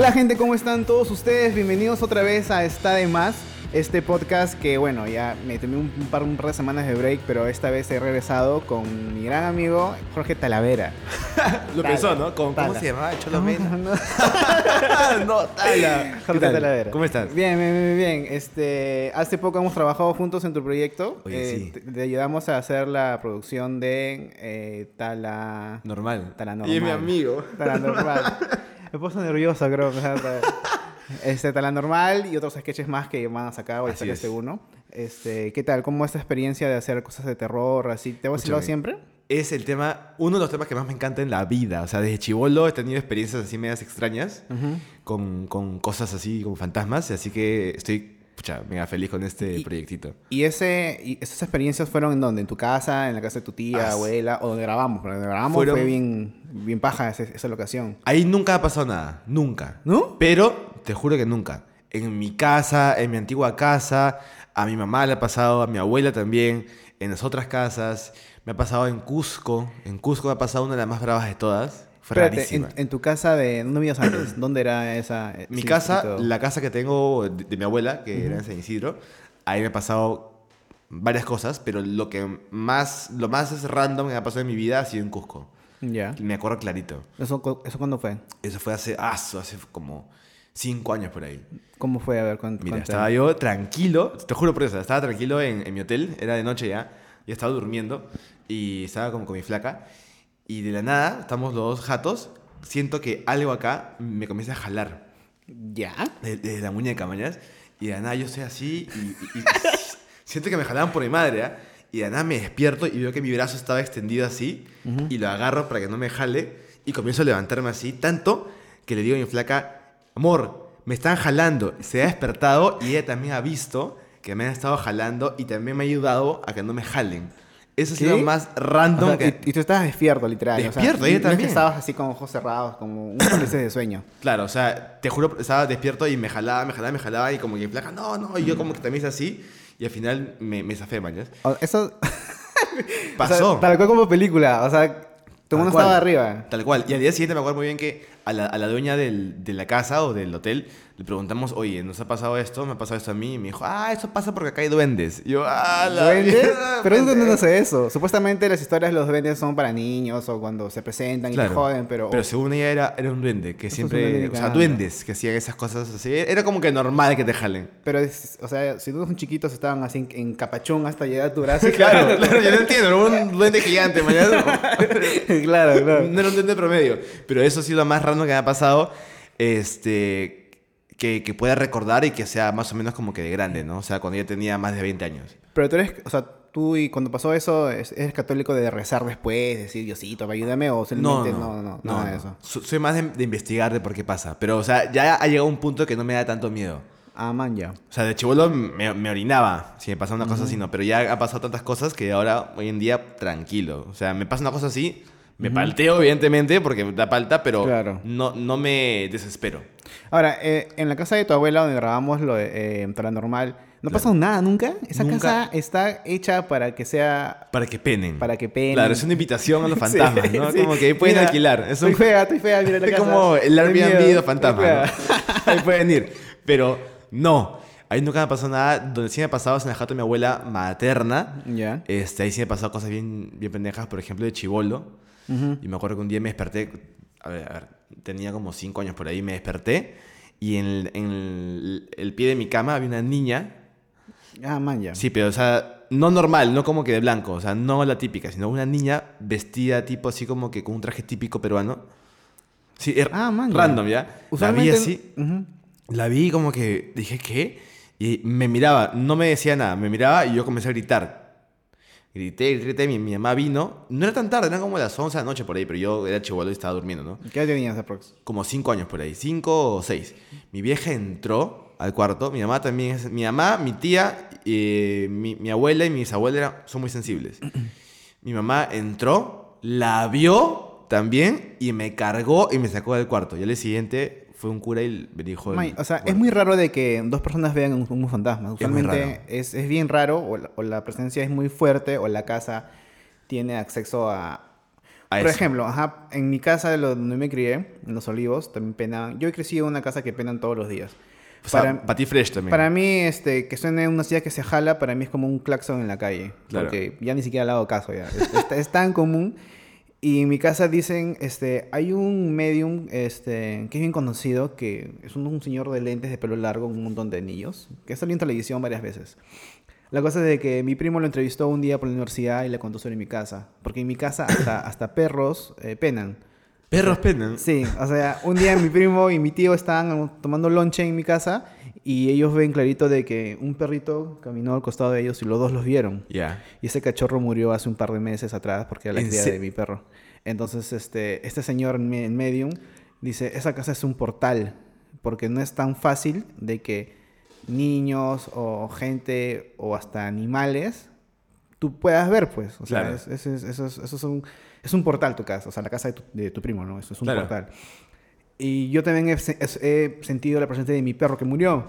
Hola gente, ¿cómo están todos ustedes? Bienvenidos otra vez a Está de Más, este podcast que bueno, ya me tomé un, par, un par de semanas de break, pero esta vez he regresado con mi gran amigo Jorge Talavera. Lo Tala. pensó, ¿no? Con- ¿Cómo se llamaba? Cholo Mena. No, no, Tala. ¿Qué Jorge tal? Talavera. ¿Cómo estás? Bien, bien, bien, bien. Este, hace poco hemos trabajado juntos en tu proyecto. Oye, Eh, sí. te, te ayudamos a hacer la producción de eh, Tala... Normal. Tala Y es mi normal. amigo. Tala normal. Me puso nervioso, creo. Este, Tala normal y otros sketches más que van a sacar. Voy a sacar es. este uno. Este, ¿Qué tal? ¿Cómo es esta experiencia de hacer cosas de terror? Así? ¿Te vacilado Escúchame. siempre? Es el tema, uno de los temas que más me encanta en la vida. O sea, desde chivolo he tenido experiencias así medias extrañas con, con cosas así, como fantasmas. Así que estoy, pucha, mega feliz con este Y- proyectito. ¿Y, ese, y esas experiencias fueron en dónde? ¿En tu casa? ¿En la casa de tu tía, Ah, abuela? ¿O donde grabamos? Porque donde grabamos Fueron- fue bien, bien paja esa, esa locación. Ahí nunca ha pasado nada, nunca. ¿No? Pero te juro que nunca. En mi casa, en mi antigua casa, a mi mamá le ha pasado, a mi abuela también, en las otras casas. Me ha pasado en Cusco. En Cusco me ha pasado una de las más bravas de todas. Fue Espérate, rarísima. en, en tu casa de... ¿Dónde vivías antes? ¿Dónde era esa? Mi sí, casa, la casa que tengo de, de mi abuela, que era en San Isidro, ahí me ha pasado varias cosas, pero lo que más, lo más es random que me ha pasado en mi vida ha sido en Cusco. Ya. Me acuerdo clarito. ¿Eso, ¿Eso cuándo fue? Eso fue hace, ah, hace como cinco años por ahí. ¿Cómo fue? A ver, cuént- Mira, estaba yo tranquilo, te juro por eso, estaba tranquilo en, en mi hotel, era de noche ya, ya estaba durmiendo y estaba como con mi flaca y de la nada, estamos los dos jatos, siento que algo acá me comienza a jalar ¿Ya? de, de la muñeca, mañas, y de la nada yo estoy así y, y- y siento que me jalaban por mi madre, ¿ah? y de la nada me despierto y veo que mi brazo estaba extendido así y lo agarro para que no me jale y comienzo a levantarme así, tanto que le digo a mi flaca, amor, me están jalando. Se ha despertado y ella también ha visto que me han estado jalando y también me ha ayudado a que no me jalen. Eso ha sido más O random sea, que... y, y tú estabas despierto, literal. o sea, Despierto, ella no es que también. estabas así con ojos cerrados, como un cómplice de sueño. Claro, o sea, te juro, estaba despierto y me jalaba, me jalaba, me jalaba y como que mi flaca, no, no, y yo como que también hice así y al final me, me zafé, mañas. O- Eso... Pasó. O sea, tal cual como película. O sea, todo el mundo estaba arriba. Tal cual. Y al día siguiente me acuerdo muy bien que a la, a la dueña del- de la casa o del hotel le preguntamos, oye, ¿nos ha pasado esto? ¿Me ha pasado esto a mí? Y me dijo, ah, eso pasa porque acá hay duendes. Y yo, ah, la ¿Duendes? mierda, Pero yo no pendejo". sé eso. Supuestamente las historias de los duendes son para niños o cuando se presentan y te joden, pero... Pero según ella era, era un duende, que siempre... o sea, duendes que hacían esas cosas así. Era como que normal que te jalen. Pero, es- o sea, si todos son chiquitos estaban así en, en capachón hasta llegar a tu brazo. Claro, claro, yo no entiendo, era un duende gigante, mañana. claro, claro. No era un duende promedio. Pero eso ha sido más raro que me ha pasado. Este. Que, que pueda recordar y que sea más o menos como que de grande, ¿no? O sea, cuando ya tenía más de 20 años. Pero tú eres, o sea, tú y cuando pasó eso, es- ¿eres católico de rezar después, decir Diosito, ayúdame o simplemente no, no, nada de eso? So- Soy más de, de investigar de por qué pasa. Pero, o sea, ya ha llegado un punto que no me da tanto miedo. Ah, man, ya. O sea, de chivolo me, me orinaba si me pasaba una cosa así, no. Pero ya ha pasado tantas cosas que ahora, hoy en día, tranquilo. O sea, me pasa una cosa así, me palteo, evidentemente, porque me da palta, pero Claro. no, no me desespero. Ahora, eh, en la casa de tu abuela donde grabamos lo de eh, Paranormal, ¿no pasó nada nunca? Esa Nunca. casa está hecha para que sea... Para que penen. Para que penen. Claro, es una invitación a los fantasmas, Sí, ¿no? sí. Como que ahí pueden Mira, alquilar. Es Estoy un- fea, estoy fea, mira la Es como el Airbnb de los fantasmas. ¿no? Ahí pueden ir. Pero no, ahí nunca me pasó nada. Donde sí me ha pasado es en la jato de mi abuela materna. Ya. Este, ahí sí me ha pasado cosas bien, bien pendejas, por ejemplo, de chivolo. Y me acuerdo que un día me desperté, a ver, a ver, tenía como cinco años por ahí, me desperté y en el, en el- el pie de mi cama había una niña. Ah, man, ya. Sí, pero, o sea, no normal, no como que de blanco, o sea, no la típica, sino una niña vestida tipo así como que con un traje típico peruano. Sí, er- Ah, man, random, ¿ya? La vi Usualmente- así, Ujú. la vi como que dije, ¿qué? Y me miraba, no me decía nada, me miraba y yo comencé a gritar. Grité, grité, mi, mi mamá vino. No era tan tarde, eran como las 11 de la noche por ahí, pero yo era chivolo y estaba durmiendo, ¿no? ¿Qué edad tenías aprox? Como 5 años por ahí, 5 o 6. Mi vieja entró al cuarto, mi mamá también es... Mi mamá, mi tía, eh, mi, mi abuela y mis abuelas eran- son muy sensibles. mi mamá entró, la vio también y me cargó y me sacó del cuarto. Y al día siguiente fue un cura y me dijo... el- May, o sea, es bueno, muy raro de que dos personas vean un, un fantasma. Usualmente raro. es, es bien raro o la, o la presencia es muy fuerte o la casa tiene acceso a... a Por eso. ejemplo, ajá, en mi casa donde me crié, en Los Olivos, también penan. Yo he crecido en una casa que penan todos los días. O sea, para- para ti fresh también. Para mí, este, que suene una silla que se jala, para mí es como un claxon en la calle. Claro. Porque ya ni siquiera le hago caso ya. Es, es- es tan común. Y en mi casa dicen, este, hay un medium, este, que es bien conocido, que es un, un señor de lentes de pelo largo, un montón de anillos, que ha salido en televisión varias veces. La cosa es de que mi primo lo entrevistó un día por la universidad y le contó sobre mi casa. Porque en mi casa hasta, hasta perros eh, penan. Perros penan. Sí, o sea, un día mi primo y mi tío estaban tomando lonche en mi casa y ellos ven clarito de que un perrito caminó al costado de ellos y los dos los vieron. Ya. Y ese cachorro murió hace un par de meses atrás porque era la ¿En cría de mi perro. Entonces, este, este señor en me- en Medium dice, esa casa es un portal porque no es tan fácil de que niños o gente o hasta animales tú puedas ver, pues. O sea, Claro. es, es- es- es un, es un portal tu casa, o sea, la casa de tu, de tu primo, ¿no? Eso es un Claro. portal. Y yo también he, he sentido la presencia de mi perro que murió.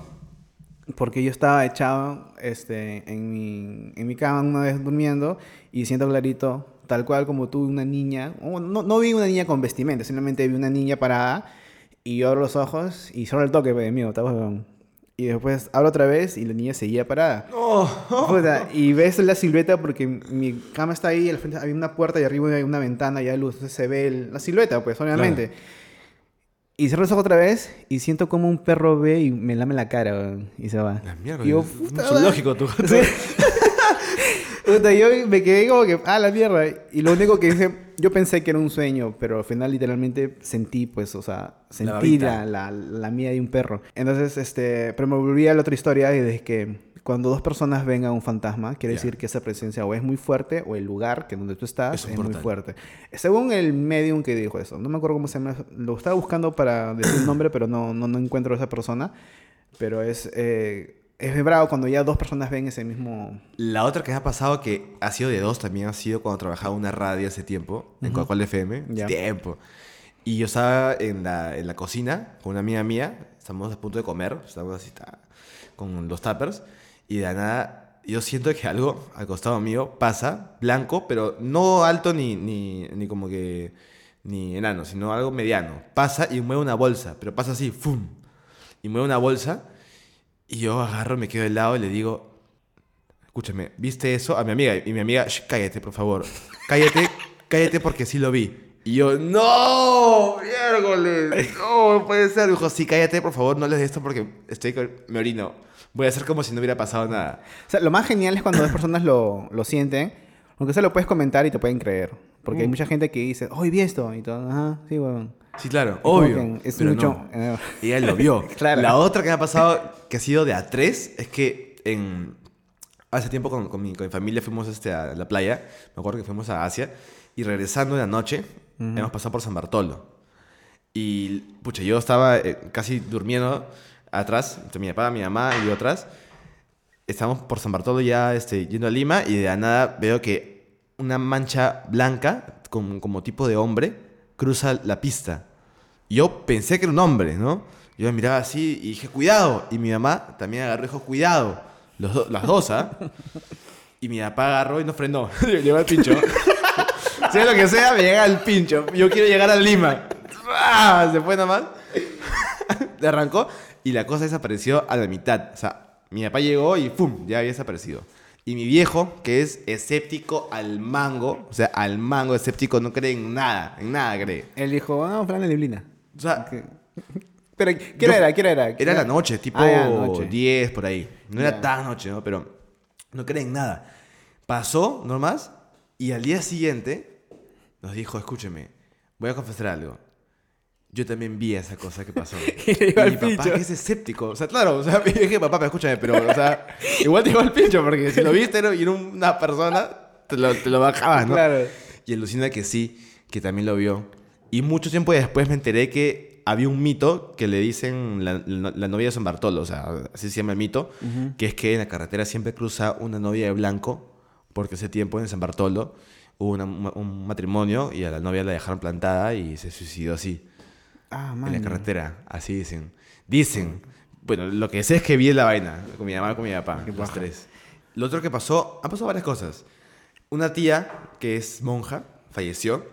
Porque yo estaba echado este, en, mi, en mi cama una vez durmiendo y siento clarito, tal cual como tú, una niña. No, no vi una niña con vestimenta, simplemente vi una niña parada y yo abro los ojos y solo el toque, pues, mío. Y después abro otra vez y la niña seguía parada. Puta, y ves la silueta porque mi cama está ahí, al frente había una puerta y arriba hay una ventana y hay luz, entonces se ve el- la silueta, pues obviamente. Y cierro los ojos otra vez y siento como un perro ve y me lame la cara weón, y se va. La mierda. Y yo, es puta zoológico tu Sí. Puta, yo me quedé como que, ah, la mierda. Y lo único que hice, yo pensé que era un sueño, pero al final literalmente sentí, pues, o sea, sentí babita. la, la, la mía de un perro. Entonces, este, pero me volví a la otra historia y de que cuando dos personas ven a un fantasma, quiere Ya. decir que esa presencia o es muy fuerte o el lugar que donde tú estás Es es, muy fuerte. Según el medium que dijo eso, no me acuerdo cómo se llama, lo estaba buscando para decir un nombre, pero no, no, no encuentro a esa persona. Pero es, eh, es bravo cuando ya dos personas ven ese mismo... La otra que me ha pasado que ha sido de dos también ha sido cuando trabajaba en una radio hace tiempo, en Coca-Cola FM. Hace tiempo. Y yo estaba en la, en la cocina con una amiga mía, estamos a punto de comer, estamos así con los tuppers, y de nada yo siento que algo al costado mío pasa, blanco, pero no alto ni, ni, ni como que ni enano, sino algo mediano. Pasa y mueve una bolsa, pero pasa así, ¡fum! Y mueve una bolsa, y yo agarro, me quedo de lado y le digo, escúchame, ¿viste eso? A mi amiga. Y mi amiga, "Shh, cállate, por favor. Cállate, cállate porque sí lo vi. Y yo, ¡no! ¡Miércoles! ¡No puede ser! Dijo, sí, cállate, por favor, no les de esto porque estoy con- me orino. Voy a hacer como si no hubiera pasado nada. O sea, lo más genial es cuando dos personas lo, lo sienten, aunque se lo puedes comentar y te pueden creer. Porque hay Mm. mucha gente que dice, hoy vi esto, y todo, ajá, sí, huevón. Sí, claro, obvio. Es pero mucho... no. eh, Y él lo vio. Claro. La otra que me ha pasado, que ha sido de a tres, es que en... hace tiempo con, con mi, con mi familia fuimos este, a la playa. Me acuerdo que fuimos a Asia. Y regresando en la noche, hemos pasado por San Bartolo. Y, pucha, yo estaba eh, casi durmiendo atrás, entre mi papá, mi mamá y yo atrás. Estamos por San Bartolo ya este, yendo a Lima y de la nada veo que una mancha blanca, como, como tipo de hombre, cruza la pista. Yo pensé que era un hombre, ¿no? Yo me miraba así y dije, cuidado. Y mi mamá también agarró y dijo, cuidado. Los do- las dos, ¿ah? Y mi papá agarró y no frenó. Le llegó al pincho. sea lo que sea, me llega al pincho. Yo quiero llegar a Lima. ¡Ah! Se fue nomás. Le arrancó y la cosa desapareció a la mitad. O sea, mi papá llegó y ¡pum! Ya había desaparecido. Y mi viejo, que es escéptico al mango, o sea, al mango escéptico, no cree en nada, en nada cree. Él dijo, ah, de neblina. O sea. Pero, ¿qué Yo- era? ¿Qué era? Era la noche, tipo Ah, ya, noche. 10 por ahí. No era tan noche, ¿no? Pero no creen en nada. Pasó, no más, y al día siguiente nos dijo, escúcheme, voy a confesar algo. Yo también vi esa cosa que pasó. Y le mi al papá, pincho. que es escéptico. O sea, claro, o sea, dije, papá, pero escúchame, pero, o sea, igual te llegó al pincho, porque si lo viste era- y era una persona, te lo, te lo bajabas, ¿no? Claro. Y alucina que sí, que también lo vio. Y mucho tiempo después me enteré que había un mito que le dicen la, la- la novia de San Bartolo, o sea, así se llama el mito, que es que en la carretera siempre cruza una novia de blanco, porque ese tiempo en San Bartolo hubo una- un matrimonio y a la novia la dejaron plantada y se suicidó así, Ah, en la carretera, así dicen. Dicen. Bueno, lo que sé es que vi la vaina, con mi mamá, con mi papá, los paja. tres. Lo otro que pasó, han pasado varias cosas. Una tía que es monja falleció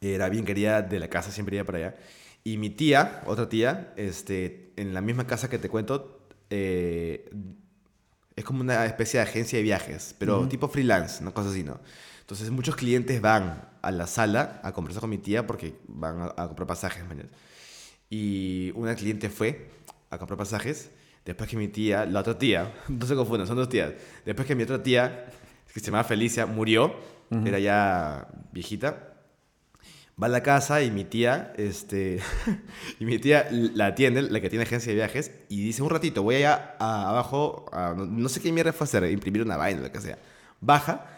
Era bien querida de la casa, siempre iba para allá. Y mi tía, otra tía, este, en la misma casa que te cuento, eh, es como una especie de agencia de viajes, pero tipo freelance, una cosa así, ¿no? Entonces muchos clientes van a la sala a conversar con mi tía porque van a, a comprar pasajes, mañana. Y una cliente fue a comprar pasajes después que mi tía, la otra tía, no se confundan, son dos tías, después que mi otra tía, que se llamaba Felicia, murió, era ya viejita, va a la casa y mi tía, este, y mi tía la atiende, la que tiene agencia de viajes, y dice un ratito, voy allá a- abajo, a- no, no sé qué mierda fue a hacer, imprimir una vaina, lo que sea. Baja,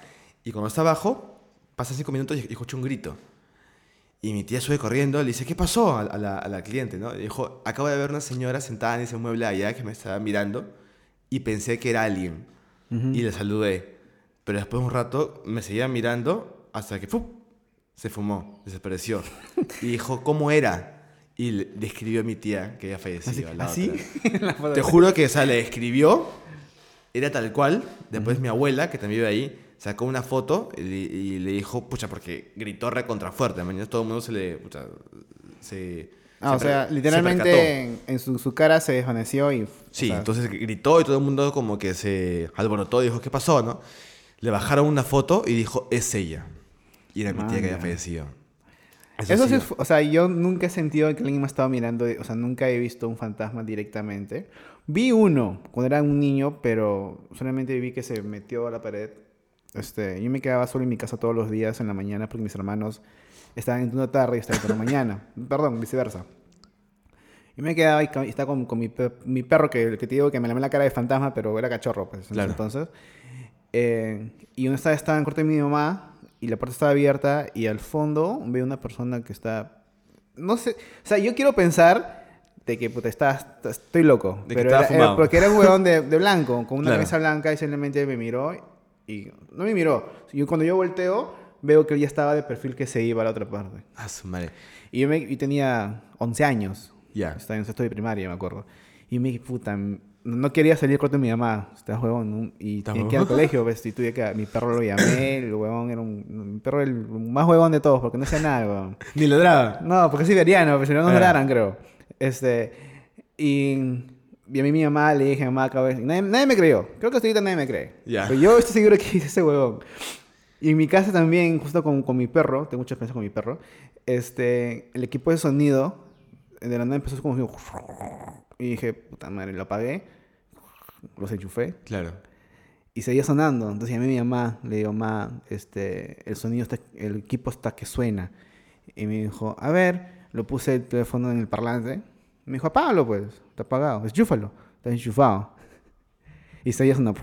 y cuando está abajo, pasa cinco minutos y, escucha un grito. Y mi tía sube corriendo, le dice, ¿qué pasó a, a la, a la cliente? ¿no? Y dijo, acabo de ver una señora sentada en ese mueble allá que me estaba mirando y pensé que era alguien. Y le saludé. Pero después de un rato me seguía mirando hasta que ¡fup! se fumó, desapareció. y dijo, ¿cómo era? Y le describió a mi tía que había fallecido. la ¿Así? La foto. Te juro que o sea, le escribió, era tal cual. Después mi abuela, que también vive ahí, sacó una foto y, y le dijo, pucha, porque gritó recontra fuerte. Mañana todo el mundo se le. Pucha, se. Ah, se o sea, se literalmente percató. en, en su, su cara se desvaneció y... o Sí, sea, entonces gritó y todo el mundo como que se alborotó y dijo, ¿qué pasó, no? Le bajaron una foto y dijo, es ella. Y era mi tía que había Manja. fallecido. Eso ha sí, es- o sea, yo nunca he sentido que alguien me ha estado mirando, o sea, nunca he visto un fantasma directamente. Vi uno cuando era un niño, pero solamente vi que se metió a la pared. Este, yo me quedaba solo en mi casa todos los días en la mañana porque mis hermanos estaban en una tarde y estaban en la mañana. Perdón, viceversa. Yo me quedaba y y estaba con, con mi, pe- mi perro, que, que te digo que me lamé la cara de fantasma, pero era cachorro, pues, Claro. entonces. Eh, y una estaba, estaba en cuarto de mi mamá y la puerta estaba abierta y al fondo veo una persona que está... No sé, o sea, yo quiero pensar de que puta, estoy loco. De que pero estaba era- era- porque era un huevón de, de blanco, con una Claro. camisa blanca y simplemente me miró y no me miró. Yo, cuando yo volteo, veo que él ya estaba de perfil que se iba a la otra parte. Ah, su madre. Y yo, me, y tenía 11 años. Ya. Estaba en sexto de primaria, me acuerdo. Y me dije, puta, no quería salir con mi mamá. Estaba huevón. ¿no? Y ¿Estás tenía que ir al colegio, ¿ves? Y tuve que... Mi perro lo llamé. El huevón era un... Mi perro el más huevón de todos, porque no hacía nada, huevón. Ni ladraba. No, porque es siberiano, pero si no nos Ah. graran, creo. Este... Y... Y a mí mi mamá le dije, mamá, acabo de... Nadie, nadie me creyó. Creo que hasta ahorita nadie me cree. Ya. Pero yo estoy seguro que hice ese huevón. Y en mi casa también, justo con, con mi perro, tengo mucha experiencia con mi perro, este, el equipo de sonido, de la nada empezó como... Y dije, puta madre, lo apagué, los enchufé Claro. y seguía sonando. Entonces llamé a mi mamá, le digo, mamá, este, el sonido está, el equipo está que suena. Y me dijo, a ver, lo puse el teléfono en el parlante. Me dijo, apágalo pues, está apagado, enchúfalo, está enchufado. Y seguía sonando.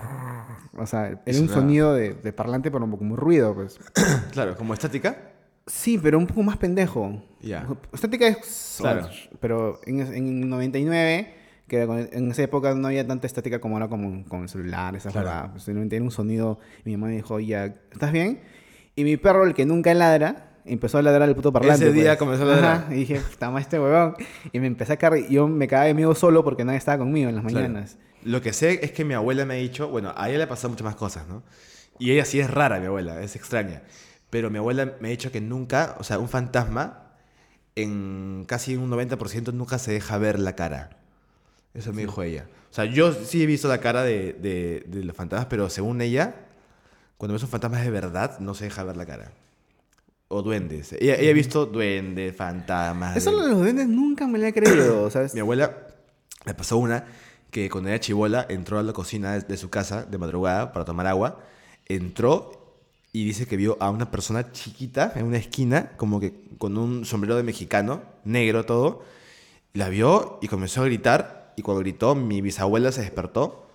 O sea, era un sonaba. sonido de, de parlante, pero como ruido, pues. Claro, como estática. Sí, pero un poco más pendejo. Ya. Estática es... Claro. Pero en, es- en 99, que en esa época no había tanta estática como ahora con, con el celular, esas Claro. Pues, simplemente era un sonido. Mi mamá me dijo, ya, ¿estás bien? Y mi perro, el que nunca ladra, empezó a ladrar el puto parlante. Ese día pues. comenzó a ladrar. Ajá, Y dije, madre, este huevón. Y me empecé a y Yo me cagaba de miedo solo porque nadie estaba conmigo en las Claro. mañanas. Lo que sé es que mi abuela me ha dicho, bueno, a ella le pasan muchas más cosas, ¿no? Y ella sí es rara, mi abuela, es extraña. Pero mi abuela me ha dicho que nunca, o sea, un fantasma, en casi un 90% nunca se deja ver la cara. Eso me dijo ella. O sea, yo sí he visto la cara de, de- de los fantasmas, pero según ella, cuando ves un fantasma de verdad, no se deja ver la cara. O duendes. Ella, ella ha visto duendes, fantasmas. Eso de- los duendes nunca me lo he creído, ¿sabes? mi abuela le pasó una que cuando era chivola entró a la cocina de, de su casa de madrugada para tomar agua. Entró y dice que vio a una persona chiquita en una esquina, como que con un sombrero de mexicano, negro todo. La vio y comenzó a gritar. Y cuando gritó, mi bisabuela se despertó.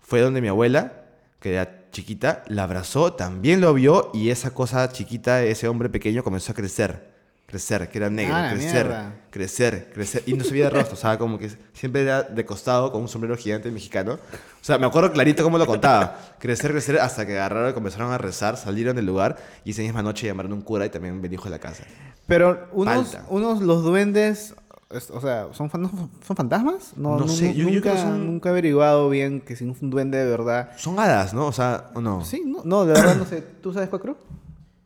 Fue donde mi abuela, que era chiquita, la abrazó, también lo vio y esa cosa chiquita, ese hombre pequeño comenzó a crecer. Crecer, que era negro, Ah, crecer, mierda. crecer, crecer. Y no se veía de rostro, o sea, como que siempre era de costado con un sombrero gigante mexicano. O sea, me acuerdo clarito cómo lo contaba. Crecer, crecer, hasta que agarraron y comenzaron a rezar, salieron del lugar y esa misma noche llamaron a un cura y también bendijo la casa. Pero unos, unos los duendes, es- o sea, ¿son, fan- son fantasmas? No, No sé, yo- yo nunca, creo que son- nunca he averiguado bien que si un duende de verdad. Son hadas, ¿no? O sea, ¿o no? Sí, no, no, de verdad no sé. ¿Tú sabes cuál creo?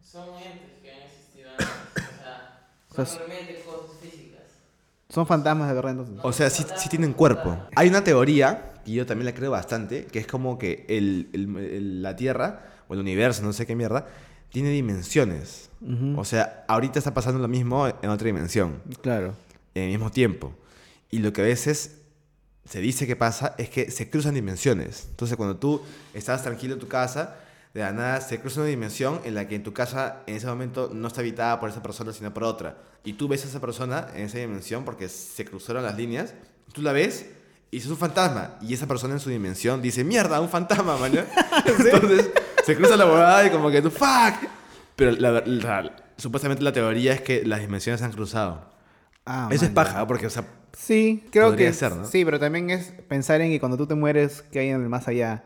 Son entes que han existido antes. O sea, O sea, Realmente cosas físicas. son fantasmas de verdad entonces. O sea, sí, sí tienen cuerpo. Hay una teoría, y yo también la creo bastante, que es como que el, el- el- la Tierra, o el universo, no sé qué mierda, tiene dimensiones. O sea, ahorita está pasando lo mismo en otra dimensión, Claro. En el mismo tiempo. Y lo que a veces se dice que pasa es que se cruzan dimensiones. Entonces, cuando tú estás tranquilo en tu casa, de la nada se cruza una dimensión en la que en tu casa en ese momento no está habitada por esa persona, sino por otra. Y tú ves a esa persona en esa dimensión porque se cruzaron las líneas, tú la ves y es un fantasma. Y esa persona en su dimensión dice, mierda, un fantasma, man. Entonces se cruza la huevada y como que tú, fuck. Pero la, la- supuestamente la teoría es que las dimensiones se han cruzado. Ah, Eso es paja, porque, o sea, Sí, creo que ser, ¿no? sí, pero también es pensar en que cuando tú te mueres, ¿qué hay en el más allá?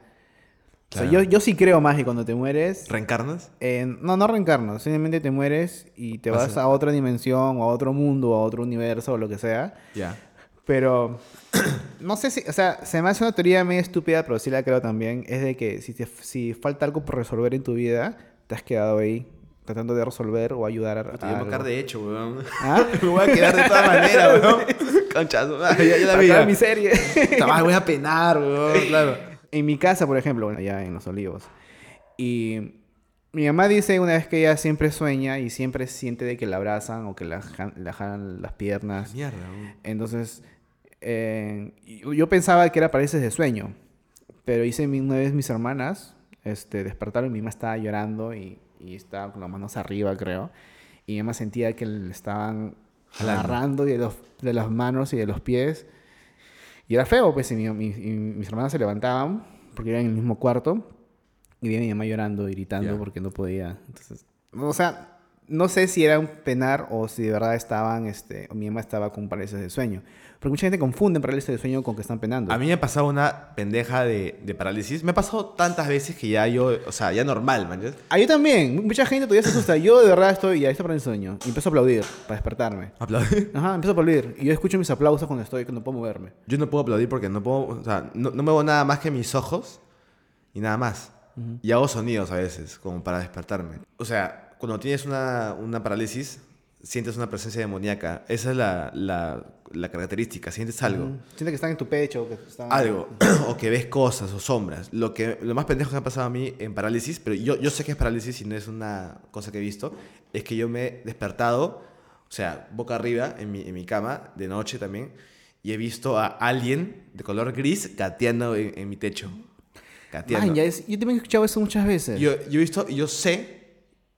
O sea, Claro. yo, yo sí creo más que cuando te mueres, ¿reencarnas? eh, no, no reencarnas, simplemente te mueres y te O vas a otra dimensión o a otro mundo o a otro universo o lo que sea. Ya. Pero no sé si, o sea, se me hace una teoría medio estúpida, pero sí la creo también, es de que si, te- si falta algo por resolver en tu vida, te has quedado ahí tratando de resolver o ayudar a, me voy a quedar de hecho, weón. ¿Ah? me voy a quedar de todas maneras, weón. Conchazo. Ah, ya, ya la vi. Mi serie. Madre, voy a penar, weón. Claro. En mi casa, por ejemplo, bueno, allá en Los Olivos. Y mi mamá dice una vez que ella siempre sueña y siempre siente de que la abrazan o que la, la jalan las piernas. Mierda, weón. Entonces, eh, yo pensaba que era parálisis de sueño. Pero hice una vez mis hermanas este, despertaron y mi mamá estaba llorando y, y estaba con las manos arriba, creo. Y mi mamá sentía que le estaban agarrando de, los, de las manos y de los pies. Y era feo, pues, y, mi- mi- y mis hermanas se levantaban porque iban en el mismo cuarto. Y vi a mi mamá llorando gritando porque no podía. Entonces, o sea, no sé si era un penar o si de verdad estaban, este, o mi mamá estaba con parálisis de sueño. Porque mucha gente confunde parálisis de sueño con que están penando. A mí me ha pasado una pendeja de, de parálisis. Me ha pasado tantas veces que ya yo, o sea, ya normal, man. ¿ya? Ah, yo también. Mucha gente todavía se asusta. Yo de verdad estoy, ya estoy parálisis de sueño. Y empiezo a aplaudir para despertarme. Aplaudir. Ajá, empiezo a aplaudir. Y yo escucho mis aplausos cuando estoy, cuando puedo moverme. Yo no puedo aplaudir porque no puedo, o sea, no, no muevo nada más que mis ojos y nada más. Y hago sonidos a veces, como para despertarme. O sea, cuando tienes una, una parálisis, sientes una presencia demoníaca. Esa es la, la, la característica, sientes algo. Siente que están en tu pecho. Que están... Algo, o que ves cosas o sombras. Lo, que, lo más pendejo que me ha pasado a mí en parálisis, pero yo, yo sé que es parálisis y no es una cosa que he visto, es que yo me he despertado, o sea, boca arriba en mi, en mi cama, de noche también, y he visto a alguien de color gris gateando en, en mi techo. Gateando. Man, ya es- yo también he escuchado eso muchas veces. Yo, yo he visto, yo sé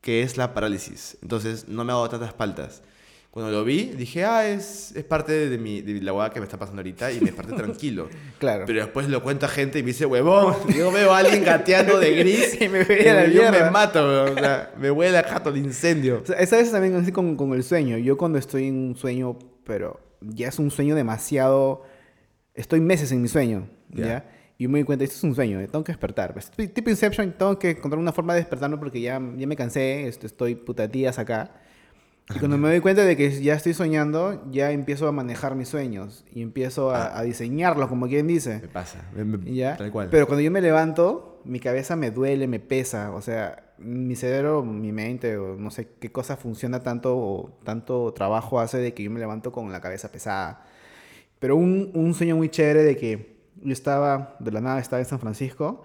que es la parálisis, entonces no me hago tantas paltas. Cuando lo vi, dije, ah, es, es parte de, mi, de la hueá que me está pasando ahorita y me desperté tranquilo. Claro. Pero después lo cuento a gente y me dice, huevón, yo veo a alguien gateando de gris Y me voy a la yo mierda. me mato, weón. O sea, me huele a jato el incendio. O sea, esa vez también así con, con el sueño. Yo cuando estoy en un sueño, pero ya es un sueño demasiado... Estoy meses en mi sueño, ¿ya? Ya. Y me doy cuenta, esto es un sueño, tengo que despertar. Pues, ti- tipo Inception, tengo que encontrar una forma de despertarme porque ya, ya me cansé, este, estoy puta días acá. Y cuando me doy cuenta de que ya estoy soñando, ya empiezo a manejar mis sueños y empiezo a, a diseñarlos, como quien dice. Me pasa, me- me- ¿Ya? tal cual. Pero cuando yo me levanto, mi cabeza me duele, me pesa. O sea, mi cerebro, mi mente, o no sé qué cosa funciona tanto o tanto trabajo hace de que yo me levanto con la cabeza pesada. Pero un, un sueño muy chévere de que yo estaba, de la nada estaba en San Francisco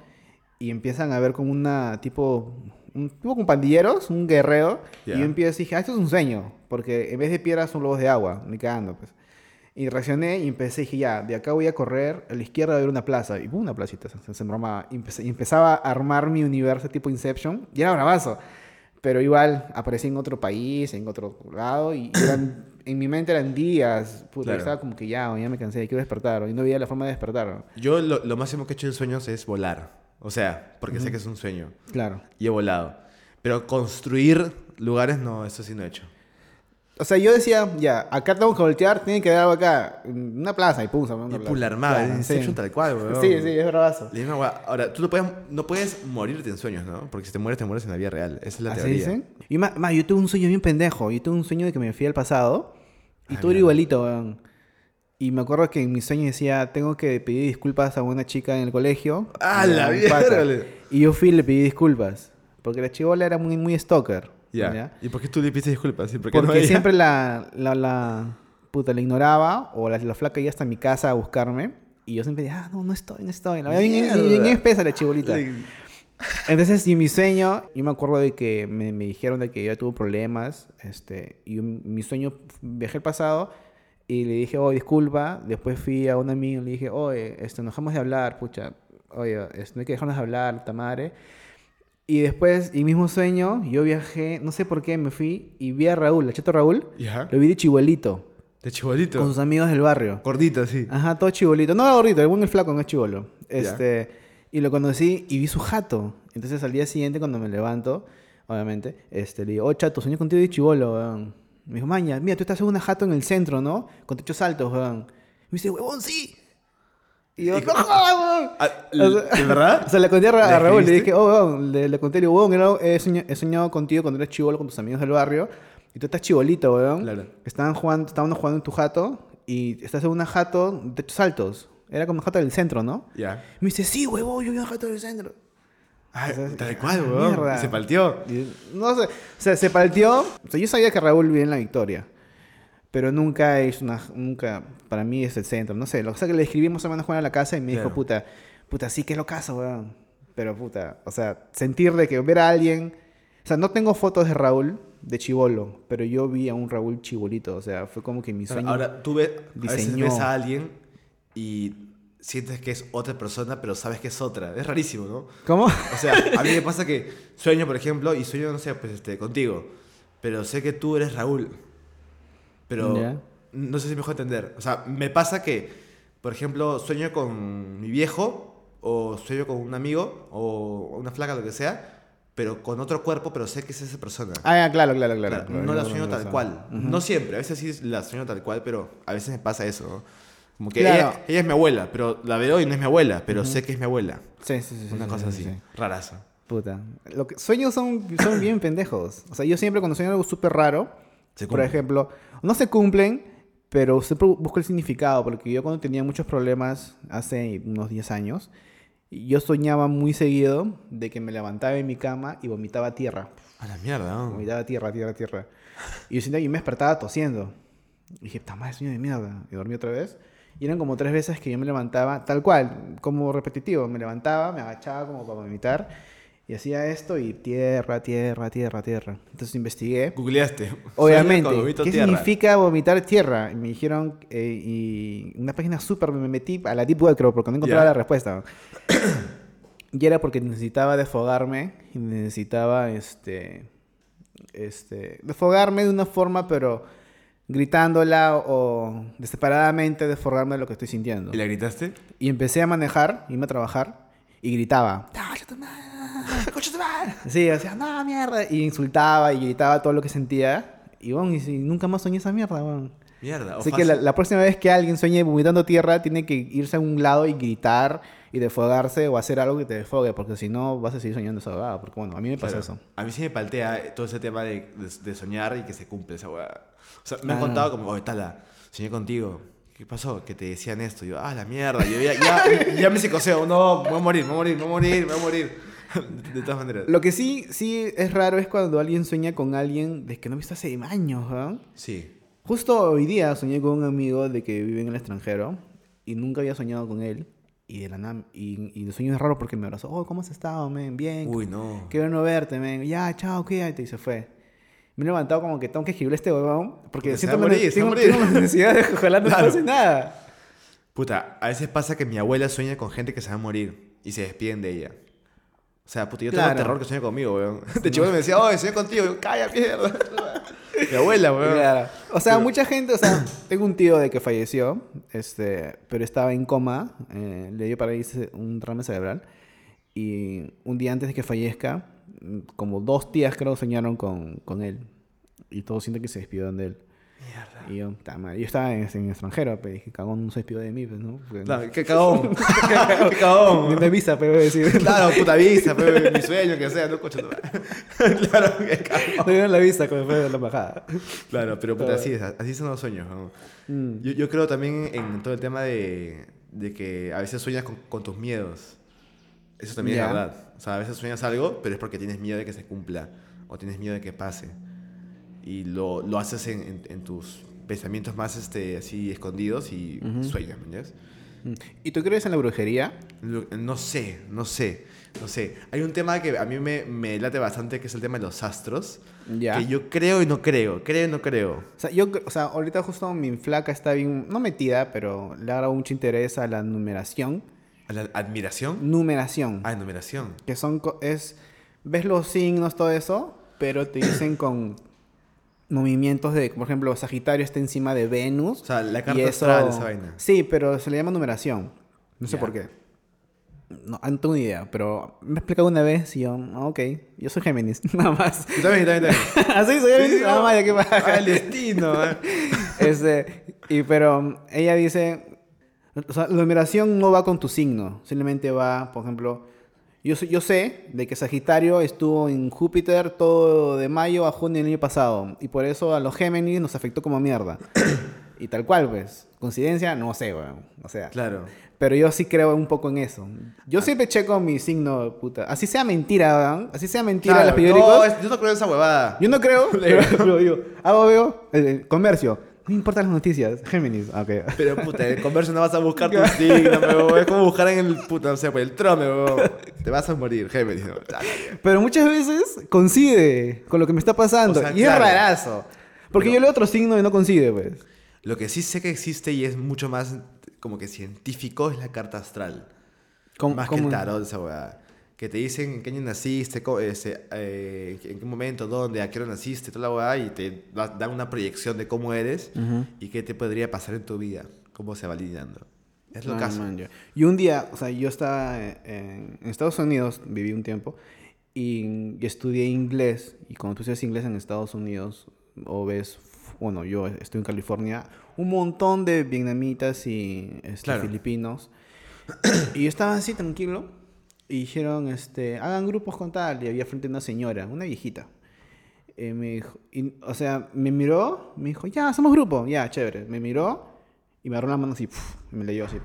y empiezan a ver como una tipo, un tipo con pandilleros, un guerrero. Ya. Y yo empiezo y dije, ah, esto es un sueño, porque en vez de piedras son globos de agua, ni cagando, pues. Y reaccioné y empecé, dije, ya, de acá voy a correr, a la izquierda va a haber una plaza. Y pum, una placita, se, se enromaba. Y, empecé- y empezaba a armar mi universo tipo Inception. Y era bravazo. Pero igual, aparecí en otro país, en otro lado. Y eran, en mi mente eran días. Puta, Claro. estaba como que ya, ya me cansé, quiero despertar. Y no veía la forma de despertar. Yo lo, lo máximo que he hecho en sueños es volar. O sea, porque sé que es un sueño. Claro. Y he volado. Pero construir lugares, no, eso sí no he hecho. O sea, yo decía, ya, acá tengo que voltear, tiene que haber algo acá. Una plaza y pum, una Y plaza. pularmada, Claro, en sí. Tal cual, weón. Sí, sí, es bravazo. La misma hueá. Ahora, tú no puedes, no puedes morirte en sueños, ¿no? Porque si te mueres, te mueres en la vida real. Esa es la ¿Así teoría. dicen? Y más, más, yo tuve un sueño bien pendejo. Yo tuve un sueño de que me fui al pasado y Ah, tú eres mira. igualito, weón. Y me acuerdo que en mi sueño decía, tengo que pedir disculpas a una chica en el colegio. ¡Ah, la a un pata. mierda! Y yo fui y le pedí disculpas. Porque la chivola era muy, muy stalker. Ya. ¿ya? ¿Y por qué tú le pediste disculpas? ¿Y por qué no Porque ella? siempre la, la, la puta la ignoraba o la, la flaca iba hasta mi casa a buscarme y yo siempre decía, ah, no, no estoy, no estoy. La bien, bien, bien espesa la chibolita. Entonces, y mi sueño, yo me acuerdo de que me, me dijeron de que ella tuvo problemas, este, y mi sueño, viajé al pasado y le dije, oh, disculpa, después fui a un amigo y le dije, oye, este, nos dejamos de hablar, pucha, oye, este, no hay que dejarnos de hablar, puta madre. Y después, y mismo sueño, yo viajé, no sé por qué, me fui y vi a Raúl, a Cheto Raúl, ¿Ya? lo vi de chibolito, De chibolito. con sus amigos del barrio. Gordito, sí. Ajá, todo chibolito. No era gordito, el buen el flaco, no es chibolo. Este, y lo conocí y vi su jato. Entonces al día siguiente cuando me levanto, obviamente, este, le digo, oh chato, soñé contigo de chibolo, weón. Me dijo, maña, mira, tú estás en una jato en el centro, ¿no? Con techos altos, weón. Me dice, huevón, sí. Y yo, Y- no, weón. Ah, O sea, ¿De verdad? O sea, le conté a, Ra- ¿Le a Raúl, le dije, oh, weón, le, le conté, le digo, weón, he, soñado, he soñado contigo cuando eres chivolo con tus amigos del barrio. Y tú estás chibolito, weón. Claro. Estaban jugando, estábamos jugando en tu jato y estás en una jato de techos altos. Era como una jato del centro, ¿no? Ya. Me dice, sí, huevón, yo vi una jato del centro. O sea, tal cual, ah, weón. Y se palteó. No sé, o sea, se partió. O sea, yo sabía que Raúl vivía en la Victoria. Pero nunca es una. Nunca. Para mí es el centro. No sé. Lo que sea que le escribimos a Juan a la casa y me dijo, Claro. puta, puta, sí que es lo caso, weón. Pero puta, o sea, sentir de que ver a alguien. O sea, no tengo fotos de Raúl de chivolo, pero yo vi a un Raúl chibolito. O sea, fue como que mi sueño. Ahora, tú ves, a veces diseñó. ves a alguien y sientes que es otra persona, pero sabes que es otra. Es rarísimo, ¿no? ¿Cómo? O sea, a mí me pasa que sueño, por ejemplo, y sueño, no sé, pues este, contigo. Pero sé que tú eres Raúl. Pero. No sé si me dejo entender. O sea, me pasa que, por ejemplo, sueño con mi viejo, o sueño con un amigo, o una flaca, lo que sea, pero con otro cuerpo, pero sé que es esa persona. Ah, claro, claro, claro. Claro, claro, no la sueño tal cual. No siempre, a veces sí la sueño tal cual, pero a veces me pasa eso. ¿no? Como que Claro. ella, ella es mi abuela, pero la veo y no es mi abuela, pero sé que es mi abuela. Sí, sí, sí. Una sí, cosa sí, así, sí. rarazo. Puta. Lo que, sueños son, son bien pendejos. O sea, yo siempre cuando sueño algo súper raro, por ejemplo, no se cumplen, pero siempre busco el significado. Porque yo cuando tenía muchos problemas hace unos 10 años, yo soñaba muy seguido de que me levantaba en mi cama y vomitaba tierra. A la mierda, ¿no? Vomitaba tierra, tierra, tierra. Y yo sentía y me despertaba tosiendo. Y dije, puta madre, sueño de mierda. Y dormí otra vez. Y eran como tres veces que yo me levantaba, tal cual, como repetitivo. Me levantaba, me agachaba como para vomitar. Y hacía esto y tierra, tierra, tierra, tierra. Entonces investigué. Googleaste. Obviamente, ¿qué tierra. significa vomitar tierra? Y me dijeron, eh, y una página súper, me metí a la Deep Web, creo, porque no encontraba Ya. la respuesta. y era porque necesitaba desfogarme y necesitaba, este, este, desfogarme de una forma, pero gritándola o separadamente desfogarme de lo que estoy sintiendo. ¿Y la gritaste? Y empecé a manejar, irme a trabajar y gritaba. "Concha tu madre, concha tu madre". Sí, decía, no, mierda. Y insultaba y gritaba todo lo que sentía. Y bueno, y, si- nunca más soñé esa mierda, weón. Mierda. o Así que la, la próxima vez que alguien sueñe vomitando tierra, tiene que irse a un lado y gritar y desfogarse o hacer algo que te desfogue, porque si no vas a seguir soñando esa huevada. Porque bueno, a mí me pasa Claro. eso. A mí sí me paltea todo ese tema de, de- de soñar y que se cumple esa weá. O sea, me han Ah. contado como, oye, Tala, soñé contigo. ¿Qué pasó? Que te decían esto. Y yo, ah, la mierda. Yo ya, ya, ya me psicoseo. No, voy a morir, voy a morir, voy a morir, voy a morir. De todas maneras. Lo que sí, sí es raro es cuando alguien sueña con alguien de que no he visto hace años, weón. Sí. Justo hoy día soñé con un amigo de que vive en el extranjero y nunca había soñado con él. Y, de la nam- y, y el sueño es raro porque me abrazó. Oh, ¿cómo has estado, men? Bien. Uy, no. Qué bueno verte, men. Ya, chao, cuídate. Y se fue. Me he levantado como que tengo que escribirle este huevón porque se siento, morir, tengo, morir. tengo necesidad de ojalá no Claro. pase nada. Puta, a veces pasa que mi abuela sueña con gente que se va a morir y se despiden de ella. O sea, puta, yo tengo Claro. terror que sueñe conmigo, weón. De chico me decía, oye, sueño contigo. Yo, Calla, mierda. mi abuela, weón. Claro. O sea, Pero- mucha gente, o sea, tengo un tío de que falleció, este, pero estaba en coma, eh, le dio parálisis, un derrame cerebral, y un día antes de que fallezca, mm, como dos tías creo soñaron con, con él, y todos sienten que se despidieron de él. Mierda. Y yo, yo estaba en, en extranjero, pero dije, cagón no se despidió de mí, pues, ¿no? Porque- Claro, qué cagón. qué cagón. Ni me avisa, pero decir. Claro, puta visa, pe, mi sueño, que sea, no coche. Claro, qué cagón. No dieron la vista cuando fue de la embajada. Claro, pero puta, así, es, así son los sueños. ¿no? Mm. Yo, yo creo también en todo el tema de, de que a veces sueñas con, con tus miedos. Eso también Ya. es verdad. O sea, a veces sueñas algo, pero es porque tienes miedo de que se cumpla. o tienes miedo de que pase. Y lo, lo haces en, en- en tus pensamientos más este, así escondidos y sueñas, ¿me entiendes? Mm. ¿Y tú crees en la brujería? No sé, no sé, no sé. Hay un tema que a mí me, me late bastante, que es el tema de los astros. Ya. Que yo creo y no creo, creo y no creo. O sea, yo, o sea, ahorita justo mi flaca está bien, no metida, pero le ha dado mucho interés a la numeración. ¿A ¿La admiración? Numeración. Ah, numeración. Que son, es, ves los signos, todo eso, pero te dicen con movimientos de, por ejemplo, Sagitario está encima de Venus. O sea, la carta eso- astral, esa vaina. Sí, pero se le llama numeración. No sé por qué. No, no tengo ni idea, pero me he explicado una vez y yo, ah, ok, yo soy Géminis, nada más. También, también. Así soy Géminis, nada más, qué Ah, pasa. el destino. eh. Este, y pero um, ella dice, o sea, la numeración no va con tu signo, simplemente va, por ejemplo, yo, sé- yo sé de que Sagitario estuvo en Júpiter todo de mayo a junio del año pasado, y por eso a los Géminis nos afectó como mierda. y tal cual, pues, coincidencia, no sé, weón, o sea, Claro. pero yo sí creo un poco en eso. Yo siempre checo mi signo, puta, así sea mentira, weón, así sea mentira Claro, los periódicos. no, es- yo no creo en esa huevada. Yo no creo, pero digo, hago veo, el, el comercio, no importan las noticias, Géminis, ah, ok. Pero puta, en el converso no vas a buscar tu signo, pero es como buscar en el puta, no sé, pues el trome. Te vas a morir, Géminis. ¿no? Pero muchas veces coincide con lo que me está pasando, O sea, y claro. es rarazo. Porque Pero- yo leo otro signo y no coincide, pues. Lo que sí sé que existe y es mucho más como que científico es la carta astral. ¿Cómo- más que el tarot, esa huevada. Que te dicen en qué año naciste, ese, eh, en qué momento, dónde, a qué hora naciste, toda la huevada, y te da- dan una proyección de cómo eres y qué te podría pasar en tu vida, cómo se va lidiando. Es lo caso. man, ya. Y un día, o sea, yo estaba en, en Estados Unidos, viví un tiempo, y, y estudié inglés. Y cuando tú estudias inglés en Estados Unidos, o ves, bueno, yo estoy en California, un montón de vietnamitas y este, Claro. filipinos. y yo estaba así tranquilo, y dijeron, este, hagan grupos con tal, y había frente a una señora, una viejita. Eh, me dijo, y, o sea, me miró, me dijo, ya, somos grupo, ya, chévere. Me miró y me agarró la mano así, puf, y me leyó así.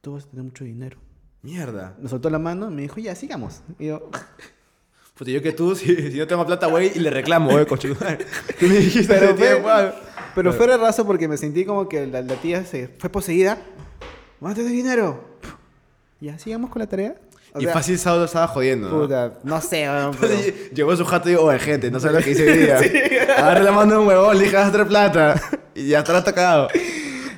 Tú vas a tener mucho dinero. Mierda. Me soltó la mano y me dijo, ya, sigamos. Y yo, Puta, yo que tú, si, si no tengo plata, güey, y le reclamo, güey, coche. Tú me dijiste, pero fue, guau. pero fue raso porque me sentí como que la, la tía se fue poseída. ¡Vas a tener dinero! Ya, sigamos con la tarea. O Y sea, fácil sábado estaba jodiendo, ¿no? Puta, no sé, weón, pero- Llegó su jato y digo, oye, gente, no sabes lo que hice hoy día. Agarré la mano de un huevón, le dije, a traer plata. Y ya estará tocado.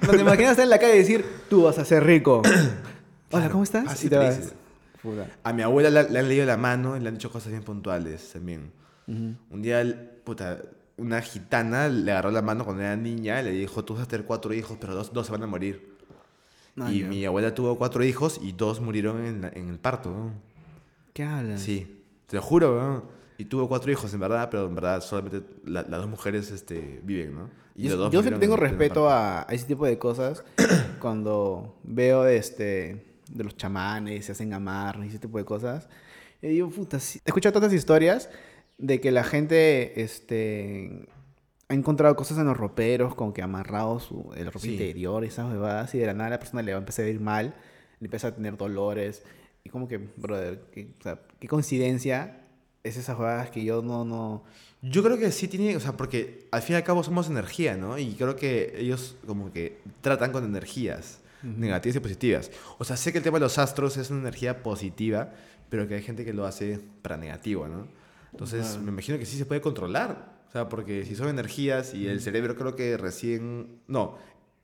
No te imaginas estar en la calle y decir, tú vas a ser rico. Hola, ¿cómo estás? así y te vas. dices. Puta. A mi abuela le, le han leído la mano y le han dicho cosas bien puntuales también. Un día, puta, una gitana le agarró la mano cuando era niña y le dijo, tú vas a tener cuatro hijos, pero dos, dos se van a morir. Ah, y mi abuela tuvo cuatro hijos y dos murieron en, la- en el parto. ¿no? ¿Qué hablas? Sí, te lo juro, ¿no? Y tuvo cuatro hijos, en verdad, pero en verdad solamente la- las dos mujeres este, viven, ¿no? Y Yo, yo siempre tengo en- respeto a, a ese tipo de cosas cuando veo este de los chamanes, se hacen amar y ese tipo de cosas. Y digo, puta, sí. he escuchado tantas historias de que la gente este, ha encontrado cosas en los roperos, como que amarrado su, el ropa Sí. interior, esas bebadas, y de la nada la persona le va a empezar a ir mal, le empieza a tener dolores. Y como que, brother, qué, o sea, qué coincidencia es esas bebadas que yo no, no, Yo creo que sí tiene, o sea, porque al fin y al cabo somos energía, ¿no? Y creo que ellos como que tratan con energías negativas y positivas. O sea, sé que el tema de los astros es una energía positiva, pero que hay gente que lo hace para negativo, ¿no? Entonces, me imagino que sí se puede controlar. Sea, porque si son energías y el cerebro creo que recién... No,